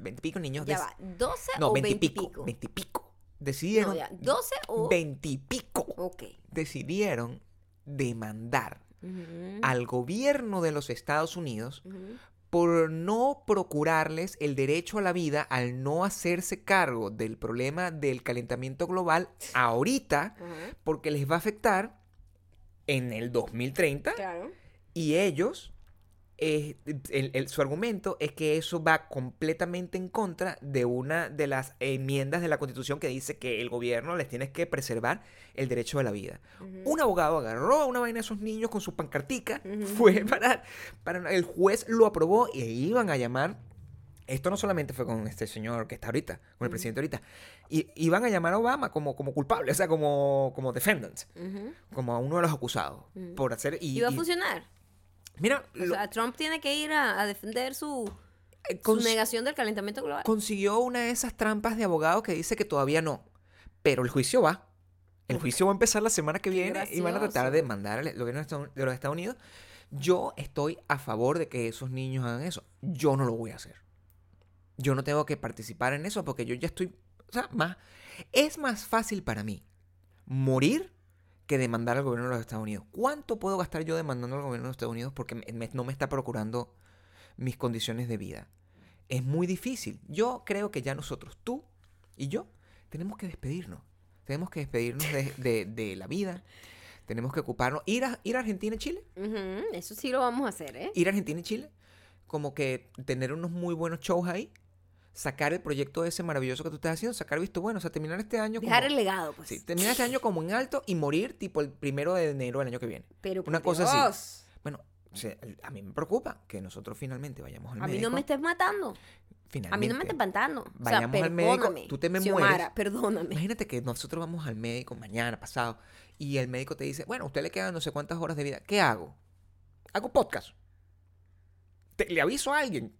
20 y pico niños. Ya des- va, 12 No, o 20 y 20 y pico. pico. 20 y pico. Decidieron. No, ya, 12 o... 20 y pico. Ok. Decidieron demandar Ujú, al gobierno de los Estados Unidos ujú. Por no procurarles el derecho a la vida al no hacerse cargo del problema del calentamiento global ahorita porque les va a afectar en el 2030 Claro. y ellos eh, el- el- su argumento es que eso va completamente en contra de una de las enmiendas de la constitución que dice que el gobierno les tiene que preservar el derecho a la vida. Un abogado agarró a una vaina de esos niños con su pancartica, fue para, para el juez lo aprobó y iban a llamar. Esto no solamente fue con este señor que está ahorita, con el presidente ahorita. Y, iban a llamar a Obama como, como culpable, o sea, como, como defendant, como a uno de los acusados. Por hacer. Y, ¿Y va a y- funcionar? Mira, O lo- sea, Trump tiene que ir a, a defender su, eh, su negación del calentamiento global. consiguió una de esas trampas de abogado que dice que todavía no. Pero el juicio va. El juicio va a empezar la semana que Qué viene y van a tratar de mandar al gobierno de los Estados Unidos. Yo estoy a favor de que esos niños hagan eso. Yo no lo voy a hacer. Yo no tengo que participar en eso porque yo ya estoy. O sea, más. Es más fácil para mí morir que demandar al gobierno de los Estados Unidos. ¿Cuánto puedo gastar yo demandando al gobierno de los Estados Unidos porque me- no me está procurando mis condiciones de vida? Es muy difícil. Yo creo que ya nosotros, tú y yo, tenemos que despedirnos. Tenemos que despedirnos de, de- de la vida. Tenemos que ocuparnos. Ir a, ir a Argentina y Chile. Eso sí lo vamos a hacer, ¿eh? Ir a Argentina y Chile. Como que tener unos muy buenos shows ahí. Sacar el proyecto ese maravilloso que tú estás haciendo. Sacar visto bueno. O sea, terminar este año como... Dejar el legado, pues. Sí, terminar este año como en alto y morir tipo el primero de enero del año que viene. Pero una por cosa así. Dios, Bueno, o sea, a mí me preocupa que nosotros finalmente vayamos al A mí médico. no me estés matando. finalmente. A mí no me estés matando. O sea, Vayamos al médico, tú te me Xiomara, mueres. perdóname. Imagínate que nosotros vamos al médico mañana, pasado, y el médico te dice, bueno, a usted le quedan no sé cuántas horas de vida. ¿Qué hago? Hago podcast. Te- le aviso a alguien.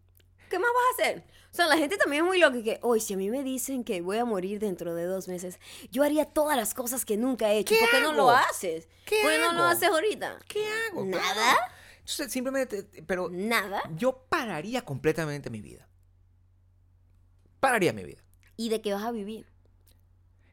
¿Qué más vas a hacer? O sea, la gente también es muy loca que, hoy si a mí me dicen que voy a morir dentro de dos meses, yo haría todas las cosas que nunca he hecho. ¿Qué ¿Por qué no lo haces? ¿Qué ¿Por qué no lo haces ahorita? ¿Qué hago? ¿Nada? Entonces, simplemente, pero Nada. yo pararía completamente mi vida. Pararía mi vida. ¿Y de qué vas a vivir?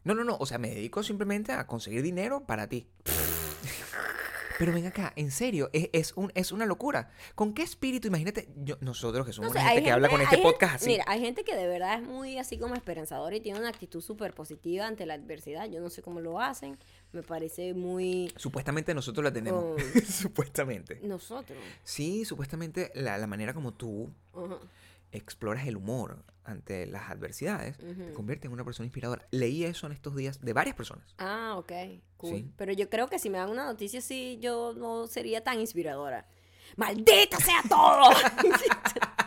No, no, no. O sea, me dedico simplemente a conseguir dinero para ti. Pero ven acá, en serio, es, es, un, es una locura. ¿Con qué espíritu? Imagínate, yo, nosotros que somos No sé, una gente que habla con gente- este podcast gente- así. Mira, hay gente que de verdad es muy así como esperanzadora y tiene una actitud súper positiva ante la adversidad. Yo no sé cómo lo hacen. Me parece muy... Supuestamente nosotros la tenemos. Oh. supuestamente. Nosotros. Sí, supuestamente la, la manera como tú. Exploras el humor ante las adversidades te Ujú. convierte en una persona inspiradora. Leí eso en estos días de varias personas. Ah, ok. Cool. Sí. Pero yo creo que si me dan una noticia así, yo no sería tan inspiradora. ¡Maldita sea todo!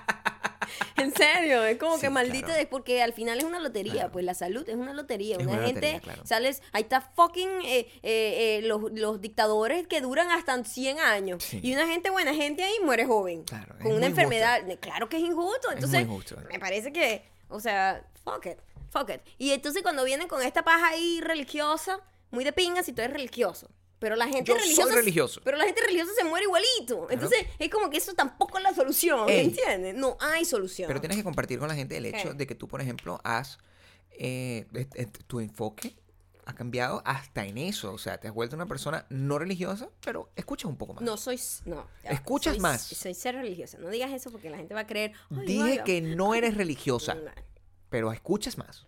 en serio, es como Sí, que maldita claro. es porque al final es una lotería, Claro. pues la salud es una lotería. Es una, una gente, lotería, claro. sales, ahí está fucking eh, eh, eh, los, los dictadores que duran hasta 100 años. Sí. Y una gente buena gente ahí muere joven. Con una enfermedad. Claro que es injusto. Es Entonces, me parece que, o sea, fuck it. Fuck it. Y entonces cuando vienen con esta paja ahí religiosa, muy de pinga si tú eres religioso. Pero la gente Yo soy religiosa. religioso. Pero la gente religiosa se muere igualito. Entonces es como que eso tampoco es la solución. ¿me Ey. ¿Entiendes? No hay solución. Pero tienes que compartir con la gente el hecho de que tú, por ejemplo, has. eh, tu enfoque ha cambiado hasta en eso. O sea, te has vuelto una persona no religiosa, pero escuchas un poco más. No soy. No. ya. Escuchas Soy- más. Soy ser religiosa. No digas eso porque la gente va a creer. "Ay, Dije vaya". que no eres religiosa, No, pero escuchas más.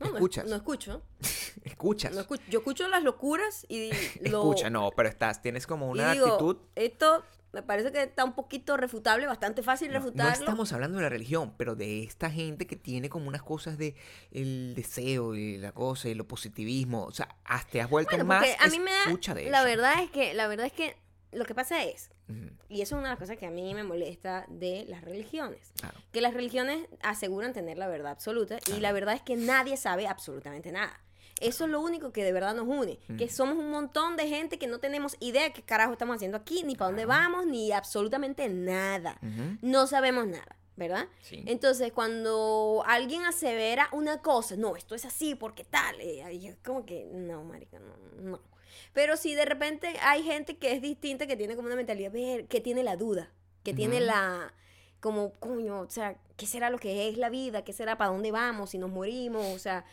No, escuchas. No escucho. escuchas. No escucho. Yo escucho las locuras y lo. Escucha, no, pero estás, tienes como una digo, actitud. Esto me parece que está un poquito refutable, bastante fácil No, refutarlo. no estamos hablando de la religión, pero de esta gente que tiene como unas cosas de el deseo y la cosa y lo positivismo. O sea, te has vuelto Bueno, más a mí me da. escucha de La eso. verdad es que, la verdad es que lo que pasa es, y eso es una de las cosas que a mí me molesta de las religiones, claro. que las religiones aseguran tener la verdad absoluta y la verdad es que nadie sabe absolutamente nada. Eso es lo único que de verdad nos une, que somos un montón de gente que no tenemos idea de qué carajo estamos haciendo aquí, ni para dónde vamos, ni absolutamente nada. No sabemos nada, ¿verdad? Sí. Entonces, cuando alguien asevera una cosa, no, esto es así porque tal, eh, como que, no, marica, no, no. Pero si de repente hay gente que es distinta, que tiene como una mentalidad, ver, que tiene la duda, que tiene la, como, coño, o sea, ¿qué será lo que es la vida? ¿Qué será para dónde vamos? Si nos morimos, o sea,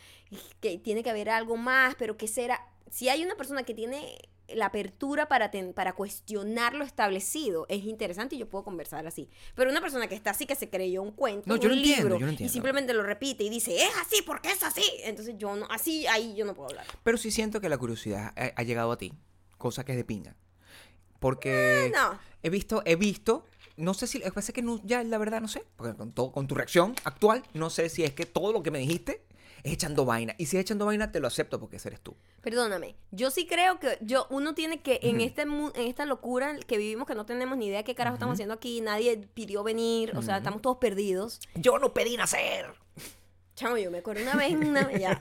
que tiene que haber algo más, pero ¿qué será? Si hay una persona que tiene la apertura para, ten- para cuestionar lo establecido, es interesante y yo puedo conversar así. Pero una persona que está así, que se creyó un cuento, No, un yo lo entiendo, libro, yo lo y entiendo. simplemente lo repite y dice, es así porque es así. Entonces yo no, así, ahí yo no puedo hablar. Pero sí siento que la curiosidad ha, ha llegado a ti, cosa que es de pinga. Porque No. he visto, he visto, no sé si, es que no, ya la verdad no sé, porque con, todo, con tu reacción actual, no sé si es que todo lo que me dijiste es echando vaina. Y si es echando vaina, te lo acepto porque ese eres tú. Perdóname, yo sí creo que yo uno tiene que en este mu- en esta locura que vivimos que no tenemos ni idea qué carajo estamos haciendo aquí, nadie pidió venir, o sea, estamos todos perdidos. Yo no pedí nacer. Chamo, yo me acuerdo una vez una, ya,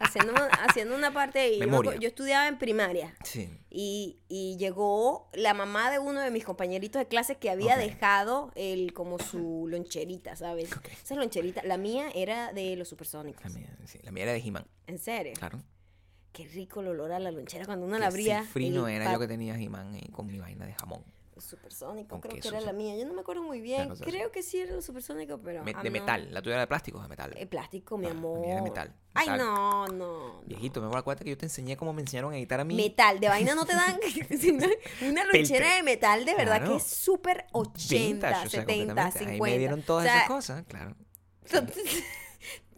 haciendo, haciendo una parte y yo, yo estudiaba en primaria Sí. y, y llegó la mamá de uno de mis compañeritos de clase que había dejado el como su loncherita, ¿sabes? Ok. Esa loncherita, la mía era de los supersónicos. La mía, sí, la mía era de He-Man, En serio. claro. Qué rico el olor a la lonchera cuando uno la abría. cifrino el era yo que tenía He-Man eh, con mi vaina de jamón. Supersónico, creo que era sí. la mía. Yo no me acuerdo muy bien. Sí, creo que sí era los supersónico, pero. Me- de no. metal. La tuya era de plástico o de metal. Eh, plástico, mi Ah, la amor. mía era metal, Ay, metal. no, no. no. Viejito, me voy a dar cuenta que yo te enseñé cómo me enseñaron a editar a mí. Metal, de vaina no te dan una lonchera de metal de verdad Claro. que es súper 80, Vintage, o sea, 70, completamente. 50. Ahí me dieron todas O sea, esas cosas, claro.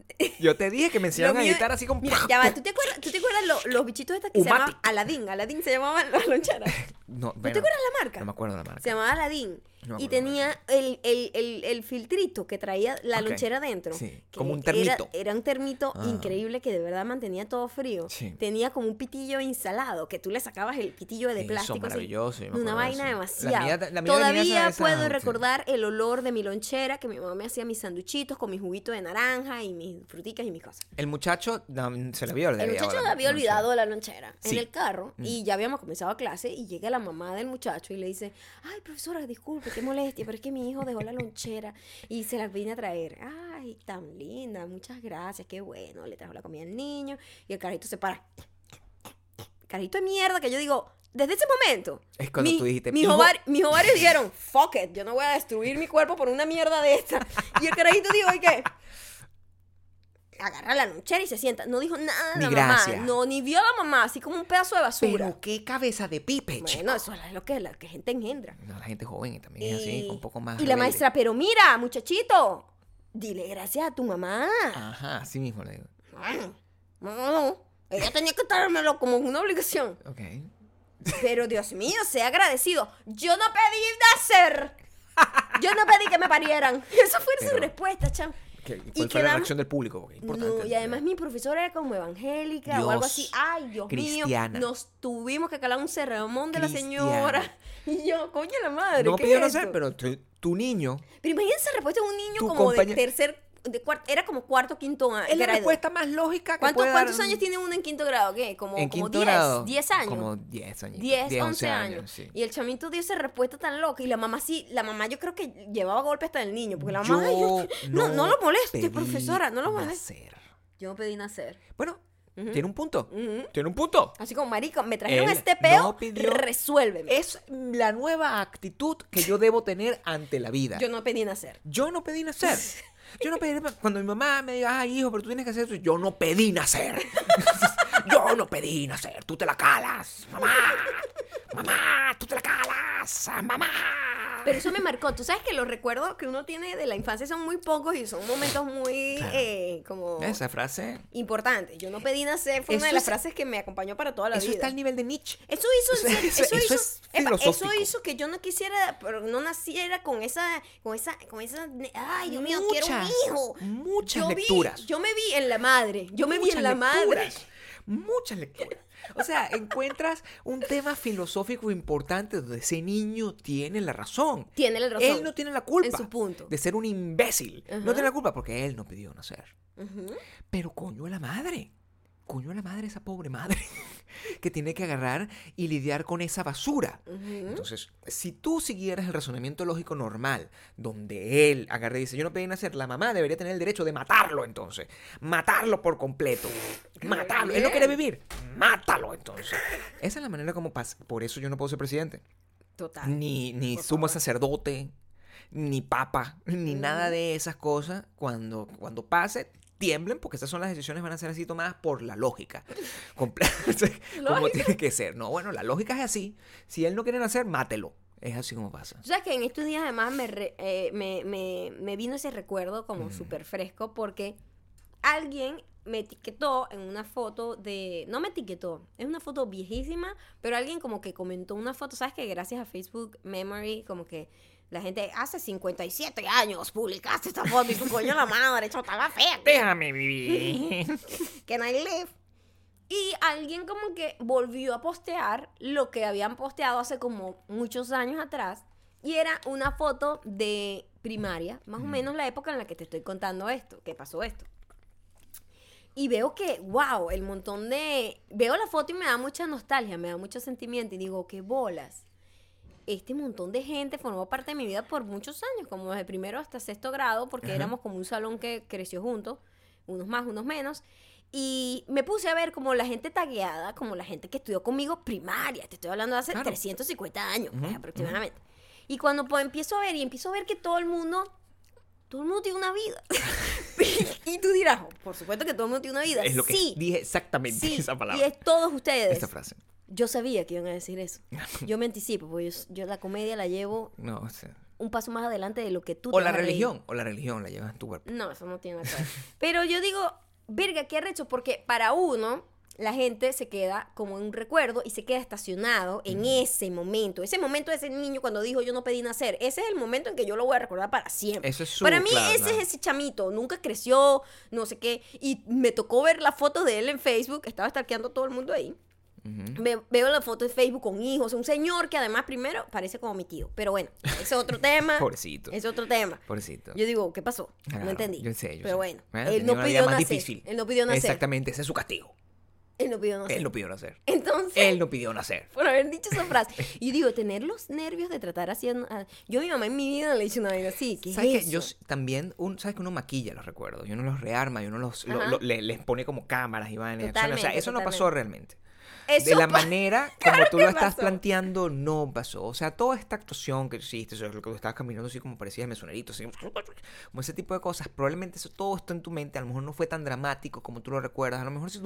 Yo te dije que me enseñaron a editar así como... Mira, ya va, ¿tú te acuerdas, ¿tú te acuerdas lo- los bichitos estos que se llamaban. Aladín? Aladín se llamaban las loncheras. No, ¿No bueno, te acuerdas la marca? No me acuerdo la marca. Se llamaba Aladín. No y tenía el, el, el, el filtrito que traía la lonchera dentro. Sí, como un termito. Era, un termito Ah. increíble que de verdad mantenía todo frío. Sí. Tenía como un pitillo instalado, que tú le sacabas el pitillo de Eso, plástico. maravilloso, Una vaina eso. La demasiado. mía- la mía tenía Todavía esa- puedo sí. recordar el olor de mi lonchera, que mi mamá me hacía mis sanduchitos con mi juguito de naranja y mis fruticas y mis cosas. El muchacho no, se le había olvidado. El muchacho había olvidado la lonchera Sí. en el carro Mm. y ya habíamos comenzado clase y llega la mamá del muchacho y le dice, ay profesora, disculpe, qué molestia, pero es que mi hijo dejó la lonchera y se la vine a traer. Ay, tan linda, muchas gracias, qué bueno. Le trajo la comida al niño y el carrito se para. Carrito de mierda que yo digo, desde ese momento. Es cuando mi- tú dijiste, mis, "Hijo". mis ovarios dijeron, fuck it, yo no voy a destruir mi cuerpo por una mierda de esta. Y el carajito dijo, ¿y qué? Agarra la lonchera y se sienta. No dijo nada Ni la mamá. No, ni vio a la mamá, así como un pedazo de basura. Pero qué cabeza de pipe, chico. bueno, eso es lo que la que gente engendra. No, la gente joven y también es así, un poco más y la maestra, pero mira, muchachito, dile gracias a tu mamá. Ajá, así mismo le digo. No, no, no. Ella tenía que dármelo como una obligación. Ok. Pero Dios mío, sea agradecido. Yo no pedí nacer. Yo no pedí que me parieran. Esa fue su Pero- respuesta, cham. ¿Qué- Y ¿Cuál fue la quedamos- reacción del público? Porque es importante. No, y además mi profesora era como evangélica o algo así. Ay, Dios cristiana. mío. Nos tuvimos que calar un sermón de la señora. Y yo, coño la madre. No ¿qué pidió nacer, esto? pero tu, tu niño. Pero imagínense la respuesta de un niño como de tercer, de cuarto, era como cuarto, quinto año. Es la grado. respuesta más lógica que ¿Cuánto- puede ¿Cuántos años tiene uno en quinto grado? ¿Qué? Como, en como quinto 10, grado? 10 años. Como 10 años. 10, 11 años. sí. Y el chamito dio esa respuesta tan loca. Y la mamá sí, la mamá yo creo que llevaba golpe hasta el niño. Porque la mamá, Yo "Ay, yo- no, no lo moleste, pedí profesora, no lo moleste. nacer. Yo no pedí nacer. Bueno, tiene un punto. Tiene un punto. Así como, marico, me trajeron Él este peo, no pidió- resuélveme. Es la nueva actitud que yo debo tener ante la vida. Yo no pedí nacer. Yo no pedí nacer. Yo no pedí Cuando mi mamá me diga, ay, hijo, pero tú tienes que hacer eso, yo no pedí nacer. yo no pedí nacer. Tú te la calas, mamá. Mamá, tú te la calas, mamá. Pero eso me marcó. Tú sabes que los recuerdos que uno tiene de la infancia son muy pocos y son momentos muy Claro. eh, como Esa frase. importantes. Yo no pedí nacer fue una Eso de las es- frases que me acompañó para toda la Eso vida. está al nivel de Nietzsche. Eso hizo, eso, eso- hizo, eso es epa, eso filosófico. hizo que yo no quisiera, pero no naciera con esa, con esa, con esa, ay Dios mío, quiero un hijo. muchas yo lecturas. Vi, yo me vi en la madre, yo me vi en la madre. Muchas lecturas. O sea, encuentras un tema filosófico importante donde ese niño tiene la razón. Tiene la razón. Él no tiene la culpa En su punto. de ser un imbécil. No tiene la culpa porque él no pidió nacer. Pero coño la madre. Coño la madre, esa pobre madre. que tiene que agarrar y lidiar con esa basura. Entonces, si tú siguieras el razonamiento lógico normal, donde él agarra y dice, yo no pedí nacer, la mamá debería tener el derecho de matarlo entonces. Matarlo por completo. Matarlo. Él no quiere vivir. Mátalo entonces. Esa es la manera como pasa. Por eso yo no puedo ser presidente. Total. Ni, ni sumo favor. sacerdote, ni papa, ni nada de esas cosas. Cuando, cuando pase, tiemblen, porque esas son las decisiones van a ser así tomadas por la lógica. Comple- como tiene que ser. No, bueno, la lógica es así. Si él no quiere nacer, mátelo. Es así como pasa. Tú sabes que en estos días además me, re- eh, me, me, me vino ese recuerdo Mm. como súper fresco porque alguien me etiquetó en una foto de... No me etiquetó, es una foto viejísima, pero alguien como que comentó una foto, ¿sabes que Gracias a Facebook Memory, como que la gente hace 57 años publicaste esta foto y tu coño la madre, chota, estaba fea. Déjame vivir. Can I live? Y alguien como que volvió a postear lo que habían posteado hace como muchos años atrás. Y era una foto de primaria, más o menos la época en la que te estoy contando esto, que pasó esto. Y veo que, wow, el montón de... Veo la foto y me da mucha nostalgia, me da mucho sentimiento y digo, qué bolas. Este montón de gente formó parte de mi vida por muchos años, como desde primero hasta sexto grado, porque Ajá. éramos como un salón que creció juntos, unos más, unos menos. Y me puse a ver como la gente tagueada, como la gente que estudió conmigo primaria, te estoy hablando de hace Claro. 350 años pues, Ujú, aproximadamente. Y cuando pues, empiezo a ver y empiezo a ver que todo el mundo, todo el mundo tiene una vida. y tú dirás, "Oh, por supuesto que todo el mundo tiene una vida. Es lo que sí, dije exactamente sí, esa y palabra. es todos ustedes. Esa frase. Yo sabía que iban a decir eso. Yo me anticipo, porque yo, yo la comedia la llevo No, o sea, un paso más adelante de lo que tú O te la religión. O la religión la llevas en tu cuerpo. No, eso no tiene nada que ver. Pero yo digo, verga, qué arrecho, porque para uno, la gente se queda como en un recuerdo y se queda estacionado en ese momento. Ese momento de ese niño cuando dijo yo no pedí nacer. Ese es el momento en que yo lo voy a recordar para siempre. Eso es su- Para mí, claro, ese claro. es ese chamito. Nunca creció, no sé qué. Y me tocó ver la foto de él en Facebook. Estaba stalkeando todo el mundo ahí. Ve- veo la foto de Facebook con hijos, un señor que además primero parece como mi tío. Pero bueno, ese es otro tema. Pobrecito. Es otro tema. Pobrecito. Yo digo, ¿qué pasó? Claro, no entendí. Yo sé, yo Pero sé. bueno, Bueno, él no una vida pidió más nacer. difícil. Él no pidió nacer. Exactamente, ese es su castigo. Él no pidió nacer. Él no pidió nacer. Entonces, Él no pidió nacer. por haber dicho esa frase. Y digo, tener los nervios de tratar así. a- Yo a mi mamá en mi vida le hice una vaina así. ¿Qué ¿Sabes es que eso? yo también, un, ¿sabes que uno maquilla los recuerdos? Y uno los rearma y uno los, lo- Ajá. lo- le- les pone como cámaras y vainas. O sea, Totalmente, eso no pasó realmente. Eso de la manera como tú lo estás pasó. planteando, no pasó. O sea, toda esta actuación que hiciste, o sea, lo que tú estabas caminando así como parecía mesonerito, así, como ese tipo de cosas, probablemente eso todo está en tu mente, a lo mejor no fue tan dramático como tú lo recuerdas, a lo mejor si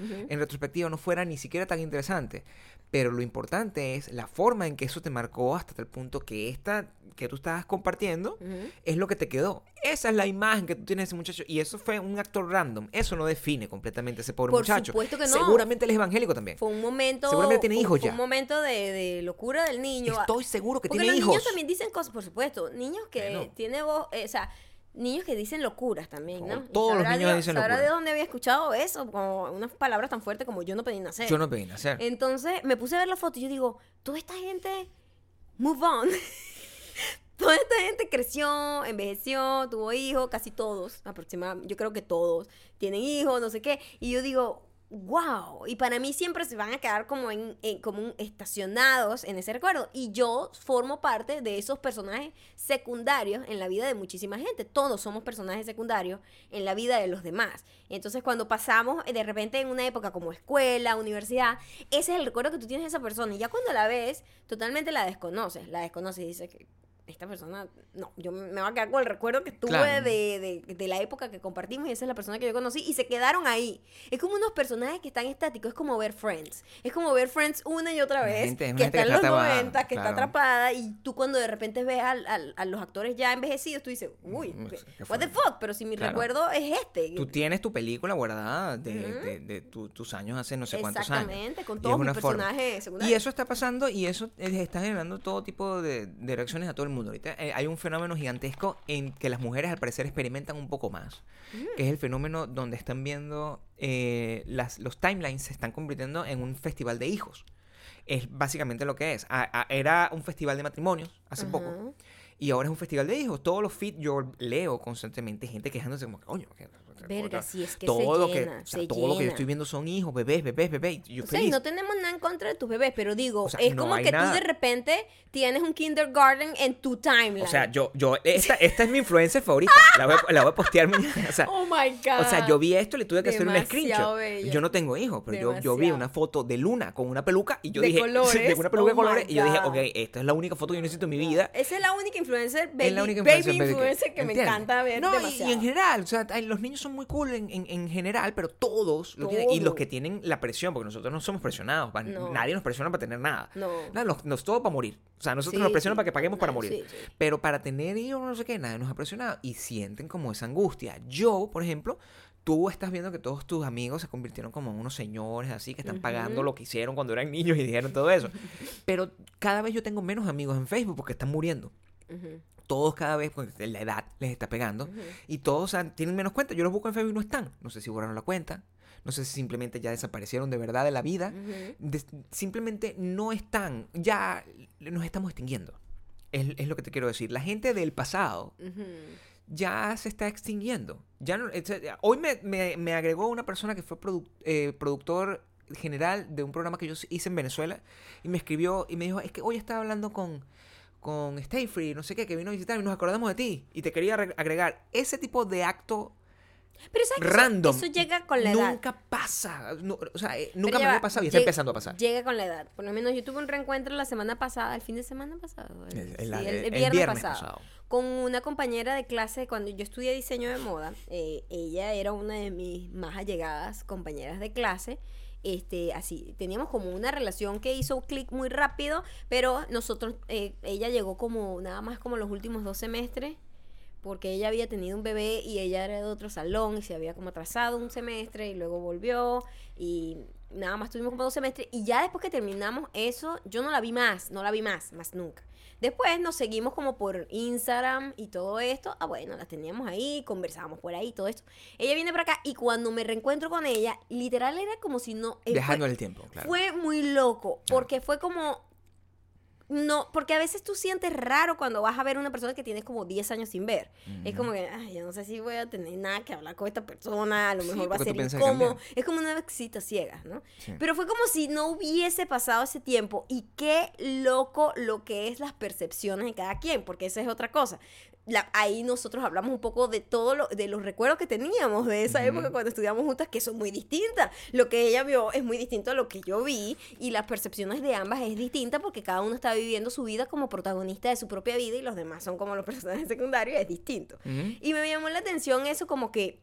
Ujú. en retrospectiva no fuera ni siquiera tan interesante. Pero lo importante es la forma en que eso te marcó hasta tal punto que esta que tú estabas compartiendo es lo que te quedó. Esa es la imagen que tú tienes de ese muchacho. Y eso fue un actor random. Eso no define completamente a ese pobre Por muchacho. supuesto que no. Seguramente él es evangélico también. Fue un momento. Seguramente tiene fue- hijos fue ya. un momento de, de locura del niño. Estoy seguro que Porque tiene los hijos. niños también dicen cosas, por supuesto. Niños que Bueno. tiene voz, eh, o sea, niños que dicen locuras también, ¿no? Oh, todos los niños Dios- dicen sabrá locura. de dónde había escuchado eso, como unas palabras tan fuertes como yo no pedí nacer. Yo no pedí nacer. Entonces me puse a ver la foto y yo digo, toda esta gente, move on. toda esta gente creció, envejeció, tuvo hijos, casi todos, aproximadamente, yo creo que todos tienen hijos, no sé qué. Y yo digo, wow. Y para mí siempre se van a quedar como, en, como estacionados en ese recuerdo. Y yo formo parte de esos personajes secundarios en la vida de muchísima gente. Todos somos personajes secundarios en la vida de los demás. Entonces, cuando pasamos de repente en una época como escuela, universidad, ese es el recuerdo que tú tienes de esa persona. Y ya cuando la ves, totalmente la desconoces. La desconoces y dices que esta persona, no, yo me voy a quedar con el recuerdo que tuve Claro. de, de- de la época que compartimos y esa es la persona que yo conocí y se quedaron ahí. Es como unos personajes que están estáticos, es como ver Friends. Es como ver Friends una y otra vez, gente- que está en los está atrapada, 90, que está claro. atrapada y tú cuando de repente ves al- al- a los actores ya envejecidos, tú dices, uy, Mm, ¿qué- qué what the fuck, pero si mi Claro. recuerdo es este. Tú tienes tu película guardada de, Ujú. de- de tu- tus años hace no sé cuántos años. Exactamente, con todos forma. personajes. Y eso está pasando y eso eh, está generando todo tipo de, de reacciones a todo el mundo. Ahorita eh, hay un fenómeno gigantesco en que las mujeres al parecer experimentan un poco más, que es el fenómeno donde están viendo eh, las, los timelines se están convirtiendo en un festival de hijos. Es básicamente lo que es. A- a- era un festival de matrimonios hace poco. Y ahora es un festival de hijos. Todos los feed yo leo constantemente gente quejándose como, coño, que- Verga, sí, es que todo se lo que, llena, o sea, se todo lo que yo estoy viendo son hijos, bebés, bebés, bebés. y Yo O sea, y feliz. no tenemos nada en contra de tus bebés, pero digo, O sea, es no como que nada. tú de repente tienes un kindergarten en tu timeline. O sea, yo, yo, esta, esta es mi influencer favorita. La voy, a- la voy a postear mañana. O sea, oh my God. o sea, yo vi esto y le tuve que hacer un screenshot. bello. Yo no tengo hijos, pero yo, yo vi una foto de Luna con una peluca y yo De dije, colores. de una peluca Oh de colores, my y yo dije, ok, esta es la única foto que yo necesito en mi vida. Esa es la única influencer, baby, es la única baby influencer, baby influencer que me encanta ver No, y- demasiado. y, en general, o sea, los niños son muy cool en, en- en general, pero todos lo tienen. Y los que tienen la presión, porque nosotros no somos presionados, No. nadie nos presiona para tener nada. No. Nada, nos, nos todo para morir. O sea, nosotros Sí, nos presionan sí. para que paguemos para morir. sí. Pero para tener hijos, no sé qué, nadie nos ha presionado. Y sienten como esa angustia. Yo, por ejemplo, tú estás viendo que todos tus amigos se convirtieron como en unos señores así, que están pagando lo que hicieron cuando eran niños y dijeron todo eso. Pero cada vez yo tengo menos amigos en Facebook porque están muriendo. Todos cada vez, porque la edad les está pegando. Y todos tienen menos cuenta. Yo los busco en Facebook y no están. No sé si borraron la cuenta. No sé si simplemente ya desaparecieron de verdad de la vida. Simplemente no están. Ya nos estamos extinguiendo. Es, es lo que te quiero decir. La gente del pasado ya se está extinguiendo. Ya no- es- hoy me, me- me agregó una persona que fue produ- eh, productor general de un programa que yo hice en Venezuela y me escribió y me dijo, es que hoy estaba hablando con, con Stay Free, no sé qué, que vino a visitar y nos acordamos de ti y te quería re- agregar ese tipo de acto Pero ¿sabes que eso- random. Eso, llega con la edad. Nunca pasa. No, o sea, eh, nunca me había pasado y está empezando a pasar. Llega con la edad. Por lo menos yo tuve un reencuentro la semana pasada, el fin de semana pasado. el- El- sí, el el viernes, viernes pasado, pasado. Con una compañera de clase cuando yo estudié diseño de moda. eh, ella era una de mis más allegadas compañeras de clase. Este, así, teníamos como una relación que hizo un clic muy rápido, pero nosotros, eh, ella llegó como nada más como los últimos dos semestres porque ella había tenido un bebé y ella era de otro salón y se había como atrasado un semestre y luego volvió y nada más tuvimos como dos semestres y ya después que terminamos eso yo no la vi más, no la vi más, más nunca. Después nos seguimos como por Instagram y todo esto. Ah, bueno, las teníamos ahí, conversábamos por ahí, todo esto. Ella viene para acá y cuando me reencuentro con ella, literal era como si no... eh, fue- Dejando el tiempo, claro. fue muy loco, porque fue como... No, porque a veces tú sientes raro cuando vas a ver una persona que tienes como 10 años sin ver. Es como que, ay, yo no sé si voy a tener nada que hablar con esta persona, a lo Sí, mejor va a ser incómodo. Es como una cita ciega, ¿no? Sí. Pero fue como si no hubiese pasado ese tiempo y qué loco lo que es las percepciones de cada quien, porque esa es otra cosa. La- ahí nosotros hablamos un poco de todo lo, de los recuerdos que teníamos de esa época cuando estudiamos juntas, que son muy distintas. Lo que ella vio es muy distinto a lo que yo vi y las percepciones de ambas es distinta porque cada uno está viviendo su vida como protagonista de su propia vida y los demás son como los personajes secundarios, es distinto. Y me llamó la atención eso como que,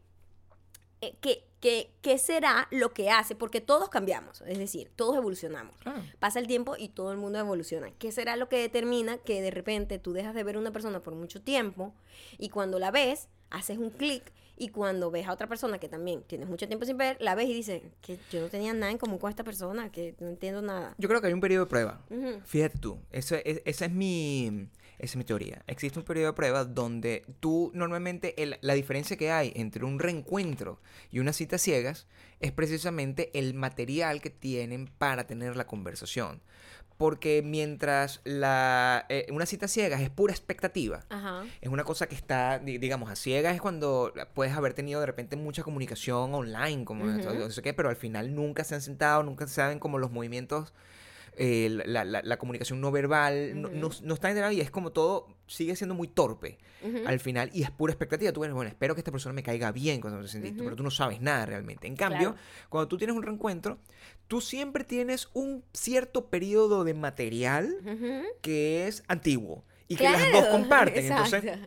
que, que, ¿qué será lo que hace? Porque todos cambiamos, es decir, todos evolucionamos. Claro. Pasa el tiempo y todo el mundo evoluciona. ¿Qué será lo que determina que de repente tú dejas de ver a una persona por mucho tiempo y cuando la ves, haces un clic y cuando ves a otra persona que también tienes mucho tiempo sin ver, la ves y dices que yo no tenía nada en común con esta persona, que no entiendo nada. Yo creo que hay un periodo de prueba. Ujú. Fíjate tú, ese, es- ese es mi... Esa es mi teoría. Existe un periodo de prueba donde tú normalmente el- la diferencia que hay entre un reencuentro y una cita ciegas es precisamente el material que tienen para tener la conversación. Porque mientras la, eh, una cita ciegas es pura expectativa, Ajá. es una cosa que está, di- digamos, a ciegas es cuando puedes haber tenido de repente mucha comunicación online, como no sé qué, pero al final nunca se han sentado, nunca saben como los movimientos, eh, la, la- la comunicación no verbal, no, no, Ujú. no está enterado y es como todo sigue siendo muy torpe al final y es pura expectativa. Tú ves, bueno, espero que esta persona me caiga bien cuando te sentiste, pero tú no sabes nada realmente. En cambio, Claro. cuando tú tienes un reencuentro, tú siempre tienes un cierto periodo de material que es antiguo y que las dos comparten. Entonces.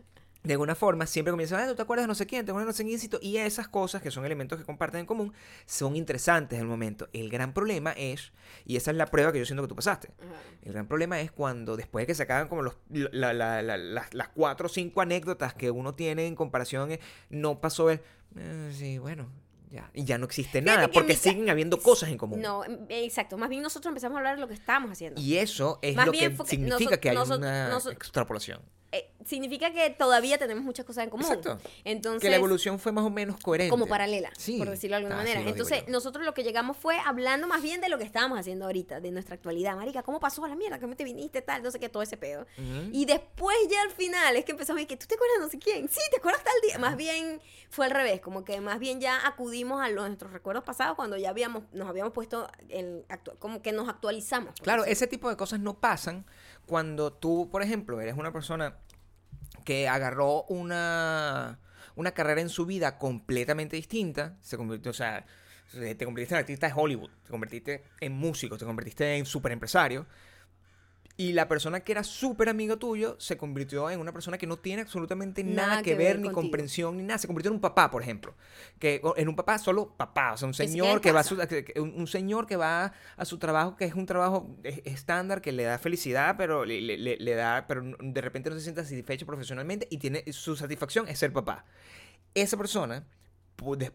De alguna forma, siempre comienzan, ah, ¿tú te acuerdas de no sé quién? ¿Te acuerdas de no sé quiéncito? Y esas cosas, que son elementos que comparten en común, son interesantes en el momento. El gran problema es, y esa es la prueba que yo siento que tú pasaste, Ajá. el gran problema es cuando después de que se acaban como los, la- la- la- las, las cuatro o cinco anécdotas que uno tiene en comparación, eh, no pasó el, "Eh, sí, bueno, ya, y ya no existe nada, que porque siguen habiendo cosas en común. No, em, exacto. Más bien nosotros empezamos a hablar de lo que estábamos haciendo. Y eso es Más lo que significa que hay una extrapolación. Eh, significa que todavía tenemos muchas cosas en común. Exacto. Entonces, Que la evolución fue más o menos coherente. como paralela, Sí, por decirlo de alguna así manera. Entonces, nosotros lo que llegamos fue hablando más bien de lo que estábamos haciendo ahorita, de nuestra actualidad. Marica, ¿cómo pasó la mierda? ¿Cómo te viniste? Tal, no sé qué, todo ese pedo. Y después ya al final es que empezamos a decir, ¿tú te acuerdas de no sé quién? Sí, ¿te acuerdas tal día? Más bien fue al revés, como que más bien ya acudimos a los- nuestros recuerdos pasados cuando ya habíamos, nos habíamos puesto como que nos actualizamos. Claro, ese tipo de cosas no pasan cuando tú, por ejemplo, eres una persona que agarró una, una carrera en su vida completamente distinta, se convirtió, o sea, se- te convertiste en artista de Hollywood, te convertiste en músico, te convertiste en super empresario. Y la persona que era súper amigo tuyo se convirtió en una persona que no tiene absolutamente nada, que, ver, ni contigo. comprensión, ni nada. Se convirtió en un papá, por ejemplo. Que en un papá solo papá. O sea, un señor que va a su, que- un, un señor que va a su trabajo, que es un trabajo es- estándar, que le da felicidad, pero le, le- le- le da, pero de repente no se siente satisfecho profesionalmente y tiene su satisfacción es ser papá. Esa persona,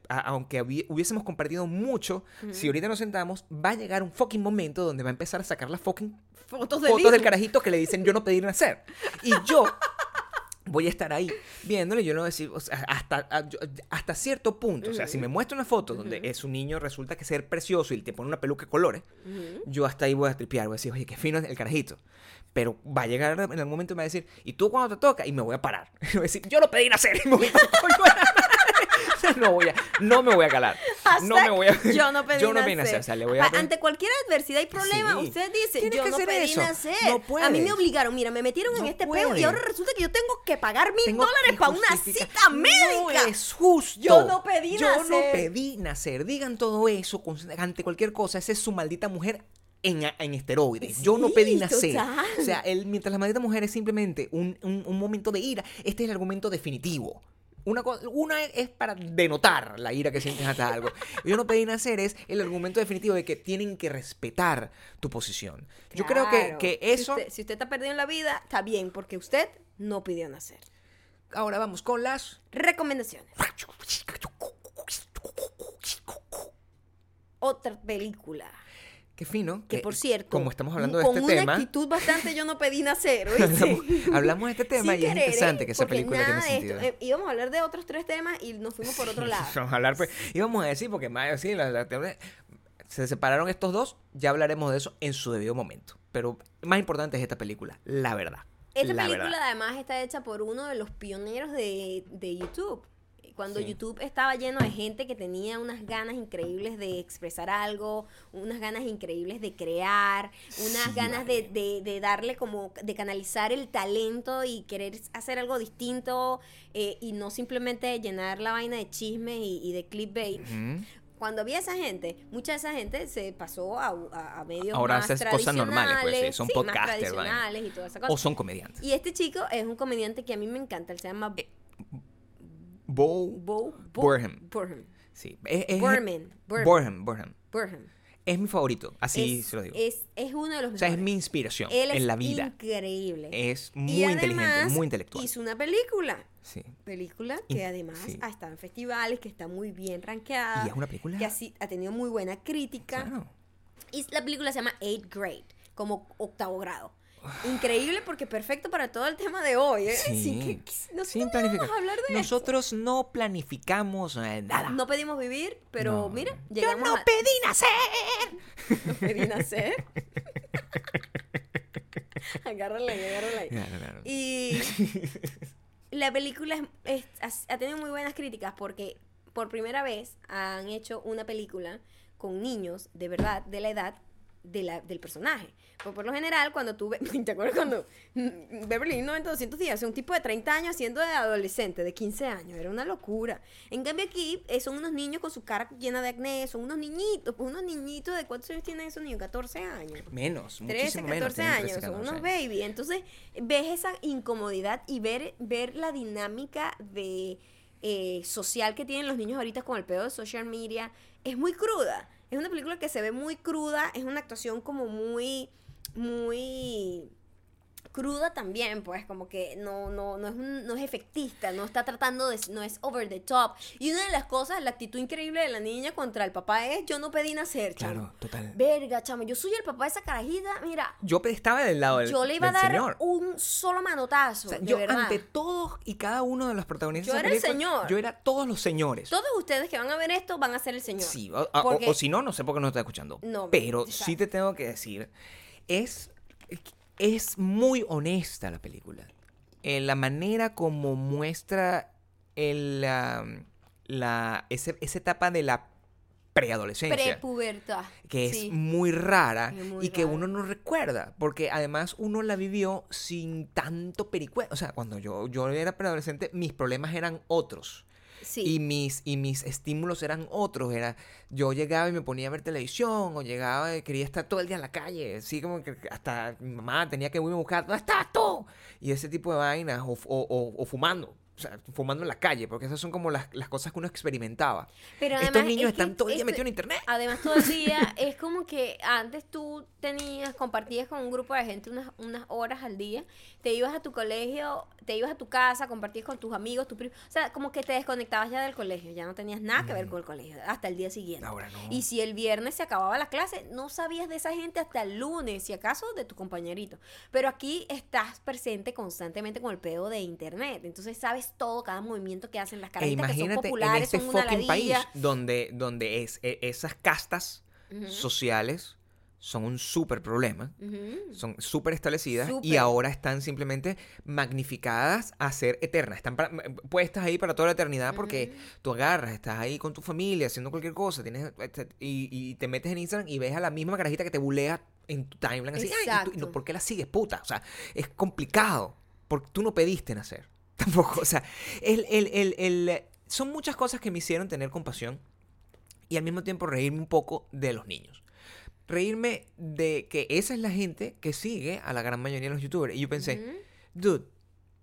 aunque hubi- hubiésemos compartido mucho, si ahorita nos sentamos, va a llegar un fucking momento donde va a empezar a sacar las fucking Fotos de fotos del carajito que le dicen yo no pedí nacer. Y yo voy a estar ahí viéndole, yo a decir, o sea, hasta, hasta cierto punto, o sea, si me muestra una foto donde es un niño, resulta que ser precioso y te pone una peluca de colores, Ujú. yo hasta ahí voy a tripear, voy a decir, oye, qué fino es el carajito. Pero va a llegar en algún momento y me va a decir, ¿y tú cuando te toca? Y me voy a parar. Y voy a decir, yo no pedí nacer. Y me voy a coño de la madre. O sea, no, voy a, no me voy a calar. no me voy a. Yo no pedí yo no nacer. pedí nacer. O sea, le voy a. Apa- Ante cualquier adversidad y problema, Sí. usted dice, yo que no pedí eso. nacer. No a mí me obligaron, mira, me metieron en este peo y ahora resulta que yo tengo que pagar mil Tengo dólares para una cita médica. No es justo. Yo no pedí Yo no nacer. pedí nacer. Digan todo eso ante cualquier cosa. Esa es su maldita mujer en, en esteroides. Yo no pedí nacer. total. O sea, el, mientras la maldita mujer es simplemente un, un- un momento de ira, este es el argumento definitivo. Una, es para denotar la ira que sientes hasta algo. Yo no pedí nacer es el argumento definitivo de que tienen que respetar tu posición. Yo creo que, que Si eso... usted- Si usted, está perdido en la vida, está bien, porque usted no pidió nacer. Ahora vamos con las... Recomendaciones. Otra película. Qué fino. Que que, por cierto, Como estamos hablando de con este una tema... actitud bastante yo no pedí nacer, hablamos, hablamos de este tema y es querer, interesante ¿eh? que esa película tiene de esto- sentido. eh, íbamos a hablar de otros tres temas y nos fuimos por otro lado. Hablar, pues, íbamos a decir, porque más así, la- la- se separaron estos dos, ya hablaremos de eso en su debido momento. Pero más importante es esta película, la verdad. Esta la película verdad. además está hecha por uno de los pioneros de, de YouTube. Cuando Sí. YouTube estaba lleno de gente que tenía unas ganas increíbles de expresar algo, unas ganas increíbles de crear, unas Sí, ganas de, de- de darle como, de canalizar el talento y querer hacer algo distinto eh, y no simplemente llenar la vaina de chismes y, y de clickbait. Ujú. Cuando había esa gente, mucha de esa gente se pasó a, a- a medios Ahora más haces cosas normales, pues, sí, tradicionales, son sí, más podcaster, vaina. tradicionales y toda esa cosa. O son comediantes. Y este chico es un comediante que a mí me encanta. Él se llama Bo, Bo, Bo- Burnham. Burnham. sí. Es, es-. Burnham. Es mi favorito, así es, se lo digo. Es, es uno de los o sea, es mejores. mi inspiración Él en la vida. increíble. Es muy inteligente, además muy intelectual. Hizo una película. Sí. Película que además sí. ha estado en festivales, que está muy bien rankeada. Y es una película... Que así, ha tenido muy buena crítica. Claro. Y la película se llama Eighth Grade, como octavo grado. Increíble porque perfecto para todo el tema de hoy. ¿eh? Sí. que- que- nosotros Sin no planificar. vamos a hablar de Nosotros no planificamos eh, nada. No pedimos vivir, pero No. mira, Yo llegamos no a... pedí nacer. no pedí nacer. agárrala ahí, agárrala ahí. Claro, claro. Y la película es- es- ha tenido muy buenas críticas porque por primera vez han hecho una película con niños de verdad, de la edad de la, del personaje. Porque por lo general, cuando tú ves, ¿te acuerdas cuando Beverly Hills 90210 días, un tipo de 30 años haciendo de adolescente, de 15 años, era una locura. En cambio aquí eh, son unos niños con su cara llena de acné, son unos niñitos, pues unos niñitos de cuántos años tienen esos niños, 14 años. Menos, 13, muchísimo menos. 14 tienen años, 13, son 14 unos años. baby. Entonces, ves esa incomodidad y ver, ver la dinámica de eh, social que tienen los niños ahorita con el pedo de social media. Es muy cruda. Es una película que se ve muy cruda, es una actuación como muy, muy cruda también, pues como que no, no, no, es, un- no es efectista, no está tratando de, no es over the top. Y una de las cosas, la actitud increíble de la niña contra el papá es, yo no pedí nacer, chamo. Claro, total. Verga, chamo, yo soy el papá de esa carajita, mira, Yo estaba del lado del, yo le iba a dar señor. un solo manotazo, O sea, de yo verdad. ante todos y cada uno de los protagonistas Yo era el película, señor. Yo era todos los señores. Todos ustedes que van a ver esto van a ser el señor. Sí, o, o- o si no, no sé por qué no está escuchando. No, pero sí te tengo que decir, es, es muy honesta la película. En la manera como muestra el, la, la- ese- esa etapa de la preadolescencia. Prepubertad. que es sí. muy rara Es muy y que rara. uno no recuerda, porque además uno la vivió sin tanto pericue. O sea, cuando yo, yo era preadolescente, mis problemas eran otros. Y mis, y mis estímulos eran otros. Era, yo llegaba y me ponía a ver televisión, o llegaba y quería estar todo el día en la calle. Así como que hasta mi mamá tenía que irme a buscar, ¿dónde estás tú? Y ese tipo de vainas, o- o- o fumando. O sea, fumando en la calle, porque esas son como las, las cosas que uno experimentaba. Pero Estos además niños es que están todo el día esto- metidos en internet. Además, todo el día es como que antes tú tenías, compartías con un grupo de gente unas, unas horas al día, te ibas a tu colegio, te ibas a tu casa, compartías con tus amigos, tus primos, o sea, como que te desconectabas ya del colegio, ya no tenías nada que ver con el colegio, hasta el día siguiente. Mm. Ahora no. Y si el viernes se acababa la clase, no sabías de esa gente hasta el lunes, si acaso de tu compañerito. Pero aquí estás presente constantemente con el pedo de internet, entonces sabes todo, cada movimiento que hacen las E carajitas que son imagínate en populares, este son una fucking país donde, donde es, e- esas castas Ujú. sociales son un súper problema, Ujú. son súper establecidas y Súper. ahora están simplemente magnificadas a ser eternas. Están para- puestas ahí para toda la eternidad porque tú agarras, estás ahí con tu familia haciendo cualquier cosa tienes este, y, y te metes en Instagram y ves a la misma carajita que te bulea en tu timeline así, "Ay, ¿y tú- y. ¿por qué la sigues, puta? O sea, es complicado porque tú no pediste nacer. Tampoco, o sea, el, el, el, el- son muchas cosas que me hicieron tener compasión y al mismo tiempo reírme un poco de los niños. Reírme de que esa es la gente que sigue a la gran mayoría de los youtubers. Y yo pensé, Ujú. dude,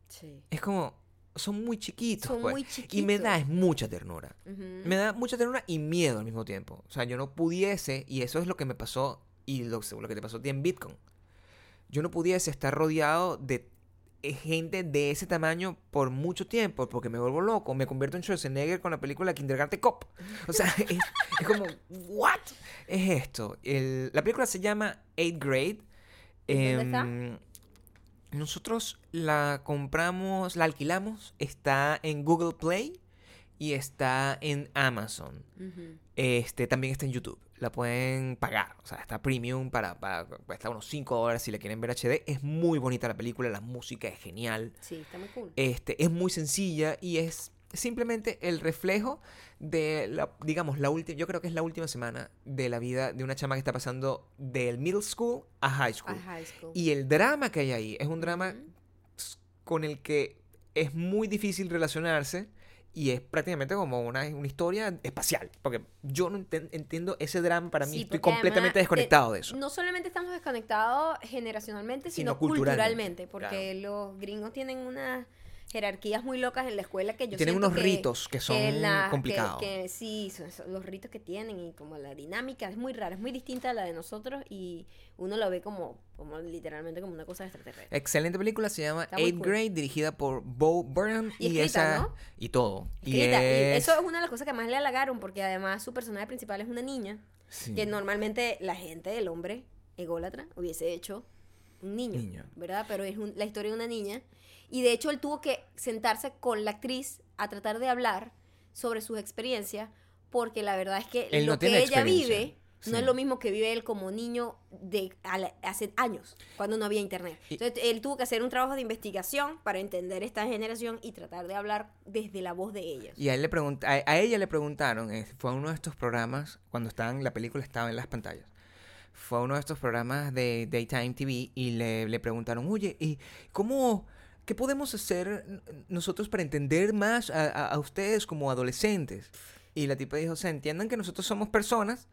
Sí. es como, son muy chiquitos. Son pues. muy Y me chiquitos. da es mucha ternura. Me da mucha ternura y miedo al mismo tiempo. O sea, yo no pudiese, y eso es lo que me pasó, y lo, lo que te pasó a ti en Bitcoin. Yo no pudiese estar rodeado de gente de ese tamaño por mucho tiempo, porque me vuelvo loco. Me convierto en Schwarzenegger con la película Kindergarten Cop. O sea, es, es como, ¿what? Es esto. El- la película se llama Eighth Grade. ¿En dónde está? Em, nosotros la compramos, la alquilamos, está en Google Play y está en Amazon. Este también está en YouTube. La pueden pagar. O sea, está premium para, para cuesta unos 5 dólares si la quieren ver HD. Es muy bonita la película, la música es genial. Sí, está muy cool. Este, es muy sencilla y es simplemente el reflejo de la, digamos, la última, yo creo que es la última semana de la vida de una chama que está pasando del middle school a high school. A high school. Y el drama que hay ahí es un drama con el que es muy difícil relacionarse y es prácticamente como una, una historia espacial. Porque yo no entiendo ese drama, para mí Sí, estoy completamente además, desconectado eh, de eso. No solamente estamos desconectados generacionalmente, Sino sino, culturalmente, culturalmente, porque los gringos tienen unas jerarquías muy locas en la escuela que yo Tienen unos que- ritos que son la- complicados. que sí, son- son los ritos que tienen y como la dinámica es muy rara, es muy distinta a la de nosotros y uno lo ve como, como literalmente como una cosa extraterrestre. Excelente película, se llama Está Eighth cool. Grade, dirigida por Bo Burnham Y y, escrita, esa ¿no? y todo. Y Escrita, y es- eso es una de las cosas que más le halagaron porque además su personaje principal es una niña Sí. que normalmente la gente, el hombre ególatra, hubiese hecho un niño, Niño. ¿verdad? Pero es un- la historia de una niña. Y de hecho él tuvo que sentarse con la actriz a tratar de hablar sobre sus experiencias, porque la verdad es que Él lo no que ella vive no es lo mismo que vive él como niño de la- hace años, cuando no había internet. Y- Entonces él tuvo que hacer un trabajo de investigación para entender esta generación y tratar de hablar desde la voz de ellos. Y a, él le pregunta, a, a ella le preguntaron, eh, fue a uno de estos programas, cuando estaban, la película estaba en las pantallas, fue a uno de estos programas de Daytime TV y le, le preguntaron, oye, ¿y cómo, qué podemos hacer nosotros para entender más a, a- a ustedes como adolescentes? Y la tipa dijo, o sea, entiendan que nosotros somos personas,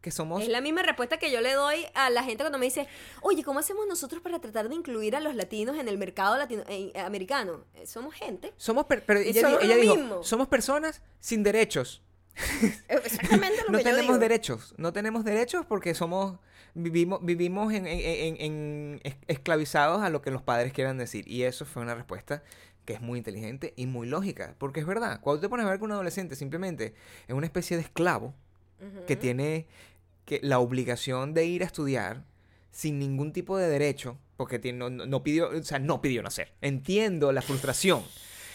que somos... Es la misma respuesta que yo le doy a la gente cuando me dice, oye, ¿cómo hacemos nosotros para tratar de incluir a los latinos en el mercado latino eh, americano? Eh, Somos gente. Somos, per- pero ella, somos di- ella lo dijo, mismo. somos personas sin derechos. Eh, Exactamente lo no que yo tenemos digo. derechos, no tenemos derechos porque somos vivimos vivimos en, en- en- en- es- esclavizados a lo que los padres quieran decir. Y eso fue una respuesta que es muy inteligente y muy lógica, porque es verdad, cuando te pones a ver que un adolescente simplemente es una especie de esclavo que tiene que la obligación de ir a estudiar sin ningún tipo de derecho, porque tiene- no- no pidió, o sea, no pidió nacer. Entiendo la frustración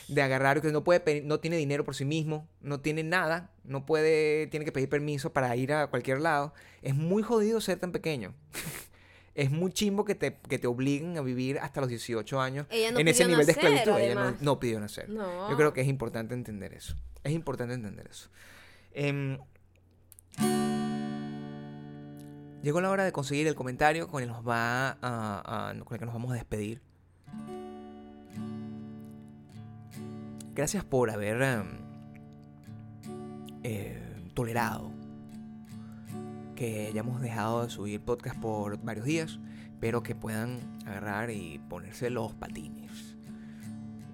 de agarrar que no puede pedir- no tiene dinero por sí mismo, no tiene nada, no puede, tiene que pedir permiso para ir a cualquier lado. Es muy jodido ser tan pequeño. es muy chimbo que te, que te obliguen a vivir hasta los 18 años Ella no en ese nivel de esclavitud. Ella no, no pidió nacer. No. Yo creo que es importante entender eso. Es importante entender eso. Em, llegó la hora de conseguir el comentario con el, nos va a- a- con el que nos vamos a despedir. Gracias por haber em, eh, tolerado que hayamos dejado de subir podcast por varios días, pero que puedan agarrar y ponerse los patines.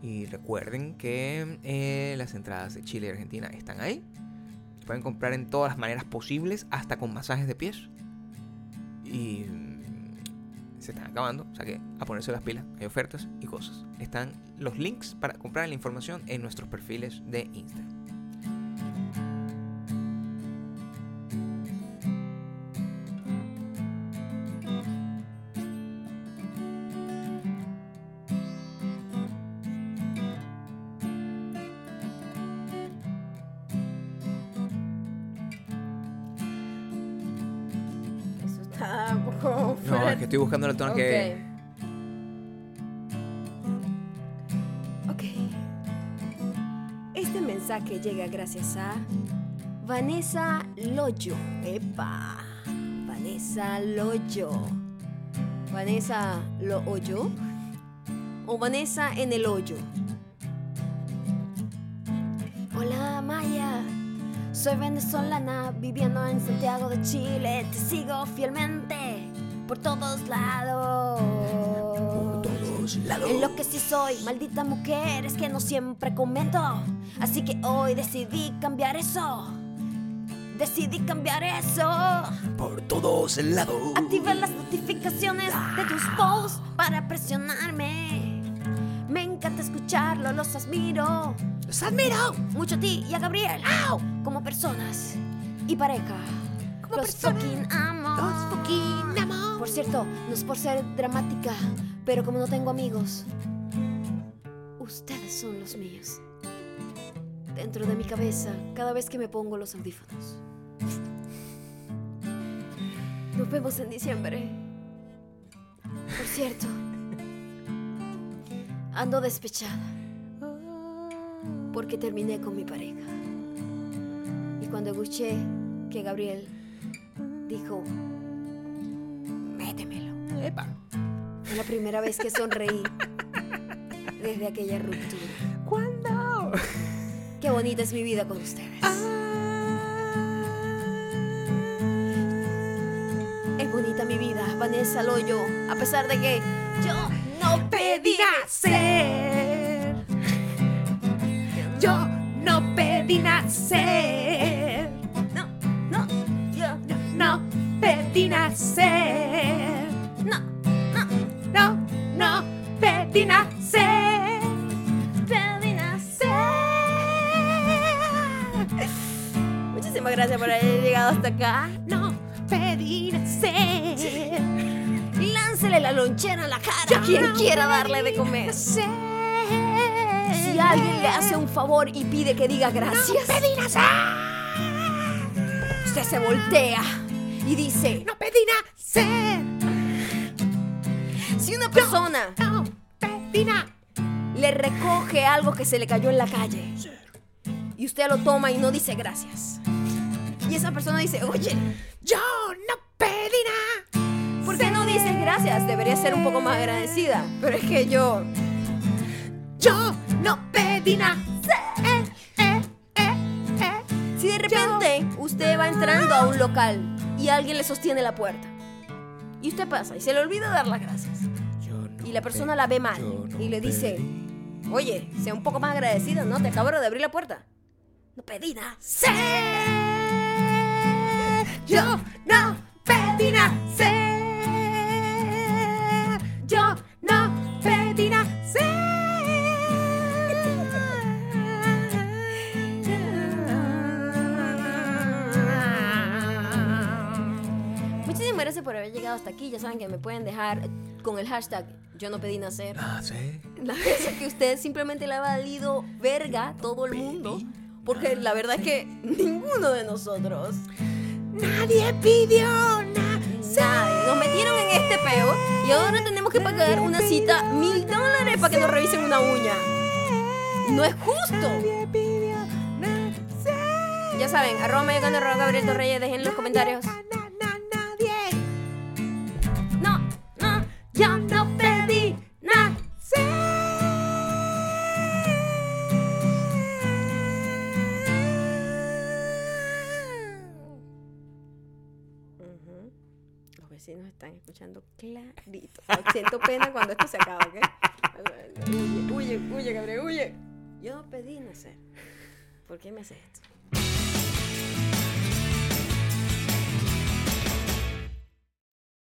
Y recuerden que eh, las entradas de Chile y Argentina están ahí. Se pueden comprar en todas las maneras posibles, hasta con masajes de pies. Y se están acabando, o sea que a ponerse las pilas, hay ofertas y cosas. Están los links para comprar la información en nuestros perfiles de Instagram. Estoy buscando el tono que... Ok. Este mensaje llega gracias a Vanessa Loyo. Epa. Vanessa Loyo. Vanessa Lo. O Vanessa en el hoyo. Hola Maya. Soy venezolana viviendo en Santiago de Chile. Te sigo fielmente por todos lados. En lo que sí soy, maldita mujer, es que no siempre comento. Así que hoy decidí cambiar eso. Decidí cambiar eso. Por todos lados. Activa las notificaciones de tus posts para presionarme. Me encanta escucharlo, los admiro. ¡Los admiro! Mucho a ti y a Gabriel. Como personas y pareja. Como los personas, fucking amo. los fucking amo. Por cierto, no es por ser dramática, pero como no tengo amigos, ustedes son los míos. Dentro de mi cabeza, cada vez que me pongo los audífonos. Nos vemos en diciembre. Por cierto, ando despechada porque terminé con mi pareja. Y cuando escuché que Gabriel dijo, Epa. fue la primera vez que sonreí desde aquella ruptura. ¿Cuándo? Qué bonita es mi vida con ustedes. Es bonita mi vida, Vanessa Loyo, a pesar de que yo no pedí nacer. Yo no pedí nacer. No, no, yo, No pedí nacer. Pedí nacer. pedí nacer. Muchísimas gracias por haber llegado hasta acá. No pedí nacer. Lanza tirársele la lonchera en la cara a quien quiera darle de comer. Si alguien le hace un favor y pide que diga gracias, usted se voltea y dice, No pedí nacer. si una persona No le recoge algo que se le cayó en la calle y usted lo toma y no dice gracias. Y esa persona dice, oye, Yo no pedí nada. ¿por qué no dices gracias? Debería ser un poco más agradecida. Pero es que yo... Yo no pedí nada. Eh, eh, eh. Si de repente usted va entrando a un local y alguien le sostiene la puerta y usted pasa y se le olvida dar las gracias la persona la ve mal y le dice, oye, sea un poco más agradecida, ¿no? Te acabo de abrir la puerta. No pedí nada. Ser. Yo no pedí nacer. Yo no pedí nacer. Muchísimas gracias por haber llegado hasta aquí. Ya saben que me pueden dejar con el hashtag yo no pedí nacer. Ah, sí. Veces que usted simplemente le ha valido verga a todo el mundo. Porque la verdad es que ninguno de nosotros, Nadie pidió nacer. nadie, nos metieron en este peo y ahora tenemos que pagar una cita mil dólares para que nos revisen una uña. No es justo. Ya saben, arroba Gabriel Torreyes, dejen en los comentarios. Yo no pedí nacer. Los vecinos están escuchando clarito. Siento pena cuando esto se acaba, ¿ok? Huye, huye, huye, Gabriel, huye. Yo pedí nacer. ¿Por qué me haces esto?